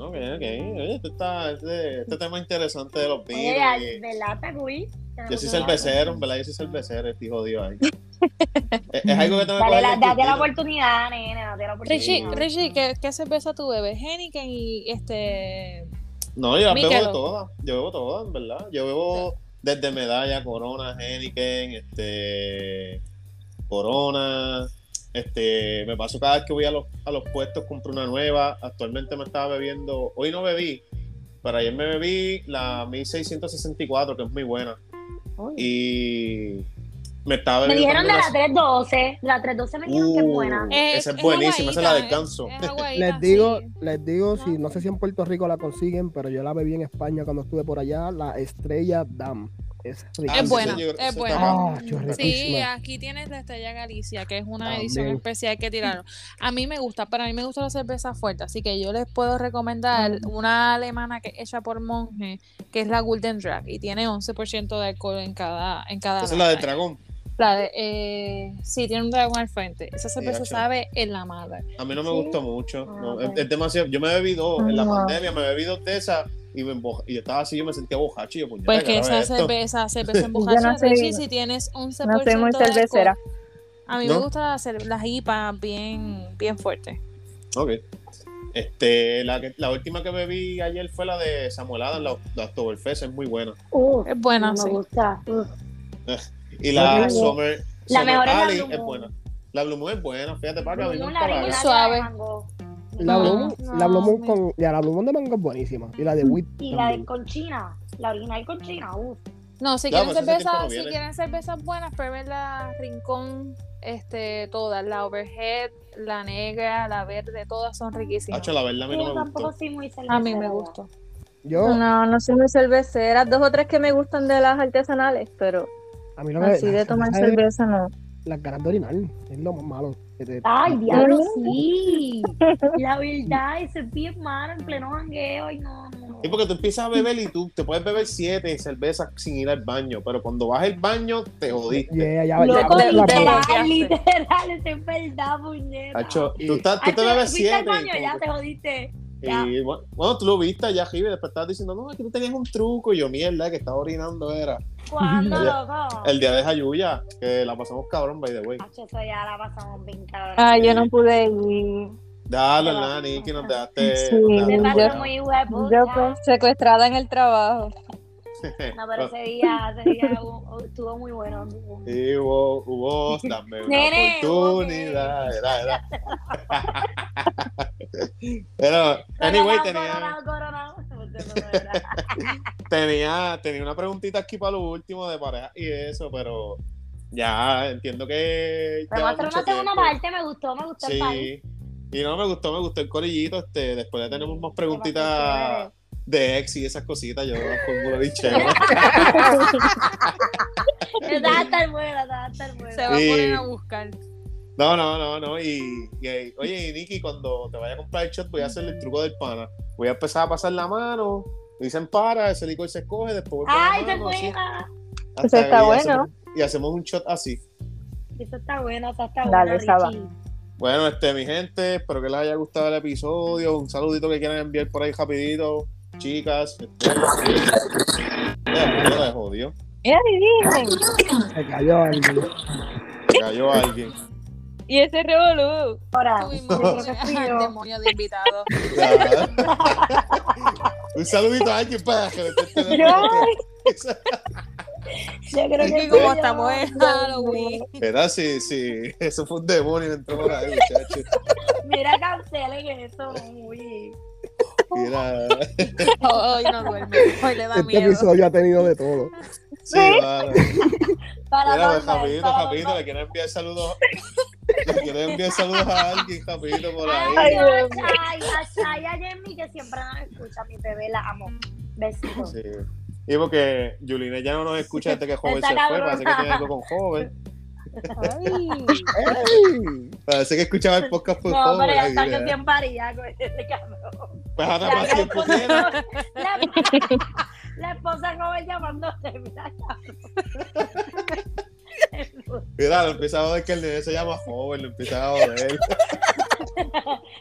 Ok, ok. Oye, este, está, este, este tema interesante de los Oye, vinos. y- ¿verdad, está cool? Yo soy cervecero, en verdad, yo soy cervecero, este jodido ahí. es, es algo que tengo que la, date la distinto. oportunidad, nene, date la Richie, oportunidad. Richie, ¿qué, qué cerveza tú bebes? Heineken y este... No, yo las bebo de todas. Yo bebo todas, en verdad. Yo bebo desde medalla, Corona, Heineken, este. Corona. Este, me paso cada vez que voy a los, a los puestos, compro una nueva. Actualmente me estaba bebiendo, hoy no bebí, pero ayer me bebí la 1664, que es muy buena. Uy. Y me estaba Me dijeron de la 312. La 312 me dijeron que es Uh, buena. esa es buenísima, esa es la aguadita, descanso. es- es aguadita, Les digo, sí. les digo, si no sé si en Puerto Rico la consiguen, pero yo la bebí en España cuando estuve por allá, la Estrella Dam. Es. Ah, Es sí, buena, sí, es sí, buena. Ah, Sí, aquí tienes la Estrella Galicia, que es una También. edición especial que tiraron. A mí me gusta, pero a mí me gusta la cerveza fuerte, así que yo les puedo recomendar una alemana que es hecha por Monje, que es la Golden Drag, y tiene 11% de alcohol en cada en cada Esa es la de dragón. La de, eh, sí, tiene un dragón al frente. Esa cerveza hacho. sabe en la madre. A mí no me ¿Sí? gustó mucho. Ah, no, ok. es, es demasiado. Yo me bebí dos en la No. pandemia, me bebí dos de esas y, me emboja- y yo estaba así, yo me sentía bojacho y yo, puñeta, Pues ¿qué que esa cerveza, cerveza Yo emborracha, no Richie, si tienes 11% No soy muy de alcohol, cervecera. A mí ¿No? me gusta hacer las IPA bien, bien fuertes. Ok. Este, la, que- la última que bebí ayer fue la de Samuel Adams, la, la Oktoberfest, es muy buena. Uh, Es buena, sí. me gusta. Uh. Y la Summer, La Summer mejor es la Blue es buena. La Blue Moon es buena, fíjate, para que a mí Moon, la la Suave. mango. La No, Blue Moon- no, la Blue Moon me- con. Ya, la Blue Moon de mango es buenísima. Y la de wheat. Y la también. de con China. La original con China. Uh. No, si Claro, quieren pues cervezas, no si viene. quieren cervezas buenas, prueben la Rincón, este, todas, la Overhead, la negra, la verde, todas son riquísimas. Hacho, la verdad a mí no Yo me tampoco gustó. soy muy cervecera. A mí me gustó. Yo, No, no soy muy cervecera. Dos o tres que me gustan de las artesanales, pero a mí lo que. así de tomar cerveza no. Las ganas de orinar. Es lo más malo. Te- Ay, diablo, sí. La verdad, ese es bien malo en pleno jangueo. Ay, no, no. Y porque tú empiezas a beber y tú te puedes beber siete cervezas sin ir al baño, pero cuando vas al baño te jodiste. Yeah, ya, Loco, la- literal, literal, eso es verdad, puñeta. Hacho, Y- tú, estás- tú te bebes fuiste al siete. baño, como ya que- te jodiste. Ya. Y bueno, bueno, tú lo viste allá y después estabas diciendo, no, aquí tú tenías un truco. Y yo, mierda, que estaba orinando era. ¿Cuándo, loco? El día de Jayuya, que la pasamos cabrón, by the way. Hacho, eso ya la pasamos bien cabrón. Ah, yo no pude ir. Dale, Nani, que nos dejaste. Sí, nos yo- dejaste- muy hueputa. Yo pues secuestrada en el trabajo. No, pero ese día, ese día hubo- estuvo muy bueno. Y hubo, hubo, dame una Nene, oportunidad. Era, era. Pero, anyway, tenía, tenía, tenía una preguntita aquí para lo último de pareja y eso, pero ya entiendo que. Lleva hacer una segunda parte, me gustó, me gustó el país. Sí. Y no, me gustó, me gustó el corillito. Este, después ya tenemos más preguntitas de ex y esas cositas. Yo las formulo bien chévere. Va a estar buena, va a estar buena. Se va a poner a buscar. No, no, no, no. Y, y- oye, y Nicky, cuando te vaya a comprar el shot, voy a hacer el truco del pana. Voy a empezar a pasar la mano. Dicen para, ese licor se escoge, después voy la Ay, se mano, así, Eso está y bueno. hacemos- y hacemos un shot así. Eso está bueno, eso está Dale, bueno. Bueno, este, mi gente, espero que les haya gustado el episodio. Un saludito que quieran enviar por ahí rapidito. Chicas, este, ya la jodió. Mira, dicen. Se cayó alguien. Cayó alguien. Y ese revolú. Ahora, demonio de invitado. Un saludito a alguien para que le esté Yo, creo que como estamos en Halloween. Era sí, sí. Eso fue un demonio entró por ahí, muchachos. Mira, cancelen eso. Uy. Mira, Hoy no duerme. Hoy le da Este miedo. episodio ha tenido de todo. sí, vale. Para Mira, pues, rapidito, normal. le quiero enviar saludos. Le quiero enviar saludos a alguien, rapidito por Ay, ahí. Ay, a Dios mío. Chay, a Jenny que siempre nos escucha, mi bebé, la amo. Besitos. Sí. Y porque Juline ya no nos escucha desde que Joven se fue, parece que tiene algo con Joven. Ay. ¡Ey! Parece que escuchaba el podcast por No, Joven. pero ya ay, está que tiempo haría cabrón. Pues ahora más tiempo tiene. esposo- La, la esposa joven llamándose, mira. Mira, lo empezaba a ver que el nene se llama Joven, lo empezaba a joder.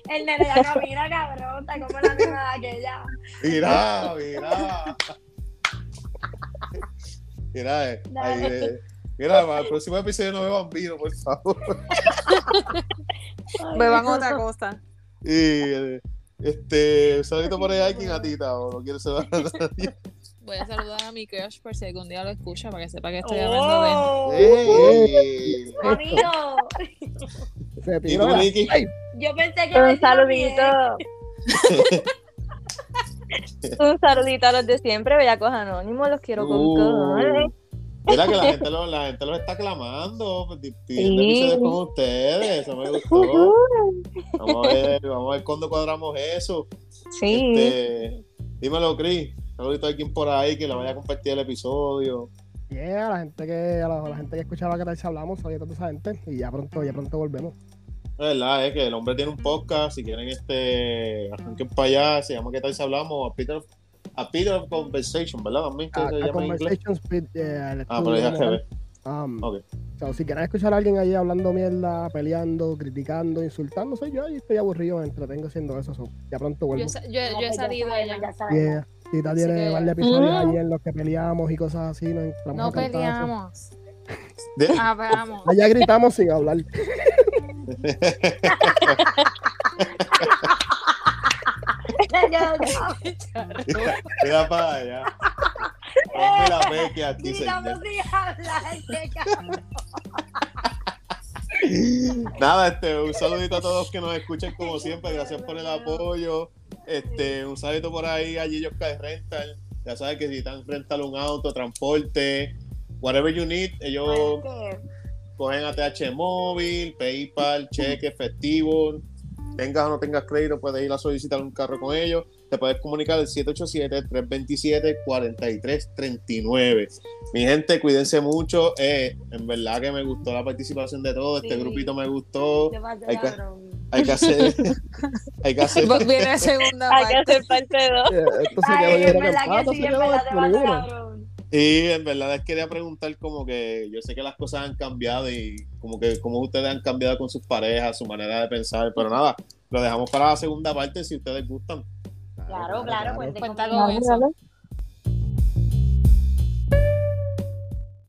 El nene ya camina, cabrón, está como la nena aquella. Mira, mira. Mira, eh, ahí, eh, mira, para el próximo episodio no beban vino, por favor. Beban otra cosa. Y eh, este, saludito por ahí a alguien a Tita, o no quiero saludar a nadie. Voy a saludar a mi crush por si algún día lo escucha para que sepa que estoy hablando de él. Oh, ¡Ey! Amigo, Se yo pensé que Un saludito. Un saludito a los de siempre, bellacos anónimos, los quiero con Uh, cojones. Mira que la gente, lo, la gente los está clamando, pues, di- pidiendo Sí. episodios con ustedes, eso me gustó. Vamos a ver, vamos a ver cuándo cuadramos eso. Sí. Este, dímelo, Chris. Saludito a alguien por ahí que le vaya a compartir el episodio. Yeah, a la gente que, a la, a la gente que escuchaba que tal si hablamos, saludos a toda esa gente. Y ya pronto, ya pronto volvemos. La verdad es que el hombre tiene un podcast, si quieren este arranquen para allá, se llama ¿Qué tal si hablamos? A Peter a Peter of Conversation, ¿verdad? También que A, se a llama. Conversations with eh, Ah, pero ya tal. Um, Ok. so, si quieren escuchar a alguien ahí hablando mierda, peleando, criticando, insultando, soy yo y estoy aburrido, me entretengo haciendo eso. so, ya pronto Yo, vuelvo. yo, No, yo he pues salido ya sabemos. Yeah. Tita Así tiene que- varios episodios Mm. allí en los que peleamos y cosas así. Nos No peleamos. De- Hablamos. Allá gritamos sin hablar. Mira para allá. Ponme la aquí, señor. Nada, este, un saludito a todos que nos escuchan como siempre. Gracias por el apoyo. Este, un saludito por ahí a Gillos de Rental. Ya sabes que si están rental un auto, transporte, whatever you need, ellos cogen ATH móvil, PayPal, cheque, efectivo. Tengas o no tengas crédito, puedes ir a solicitar un carro con ellos. Te puedes comunicar al 787-327-4339. Mi gente, cuídense mucho. Eh, en verdad que me gustó la participación de todos. Este Sí. grupito me gustó. ¿qué pasa, Hay que-? Hay que hacer. hay que hacer. Viene la segunda Hay que parte. hacer parte 2. Eh, Esto se quedó Ay, en verdad que se sí, en verdad te Y en verdad les quería preguntar como que yo sé que las cosas han cambiado y como que como ustedes han cambiado con sus parejas, su manera de pensar, pero nada, lo dejamos para la segunda parte si ustedes gustan. Claro, claro, cuenten Cuenta conmigo. con eso.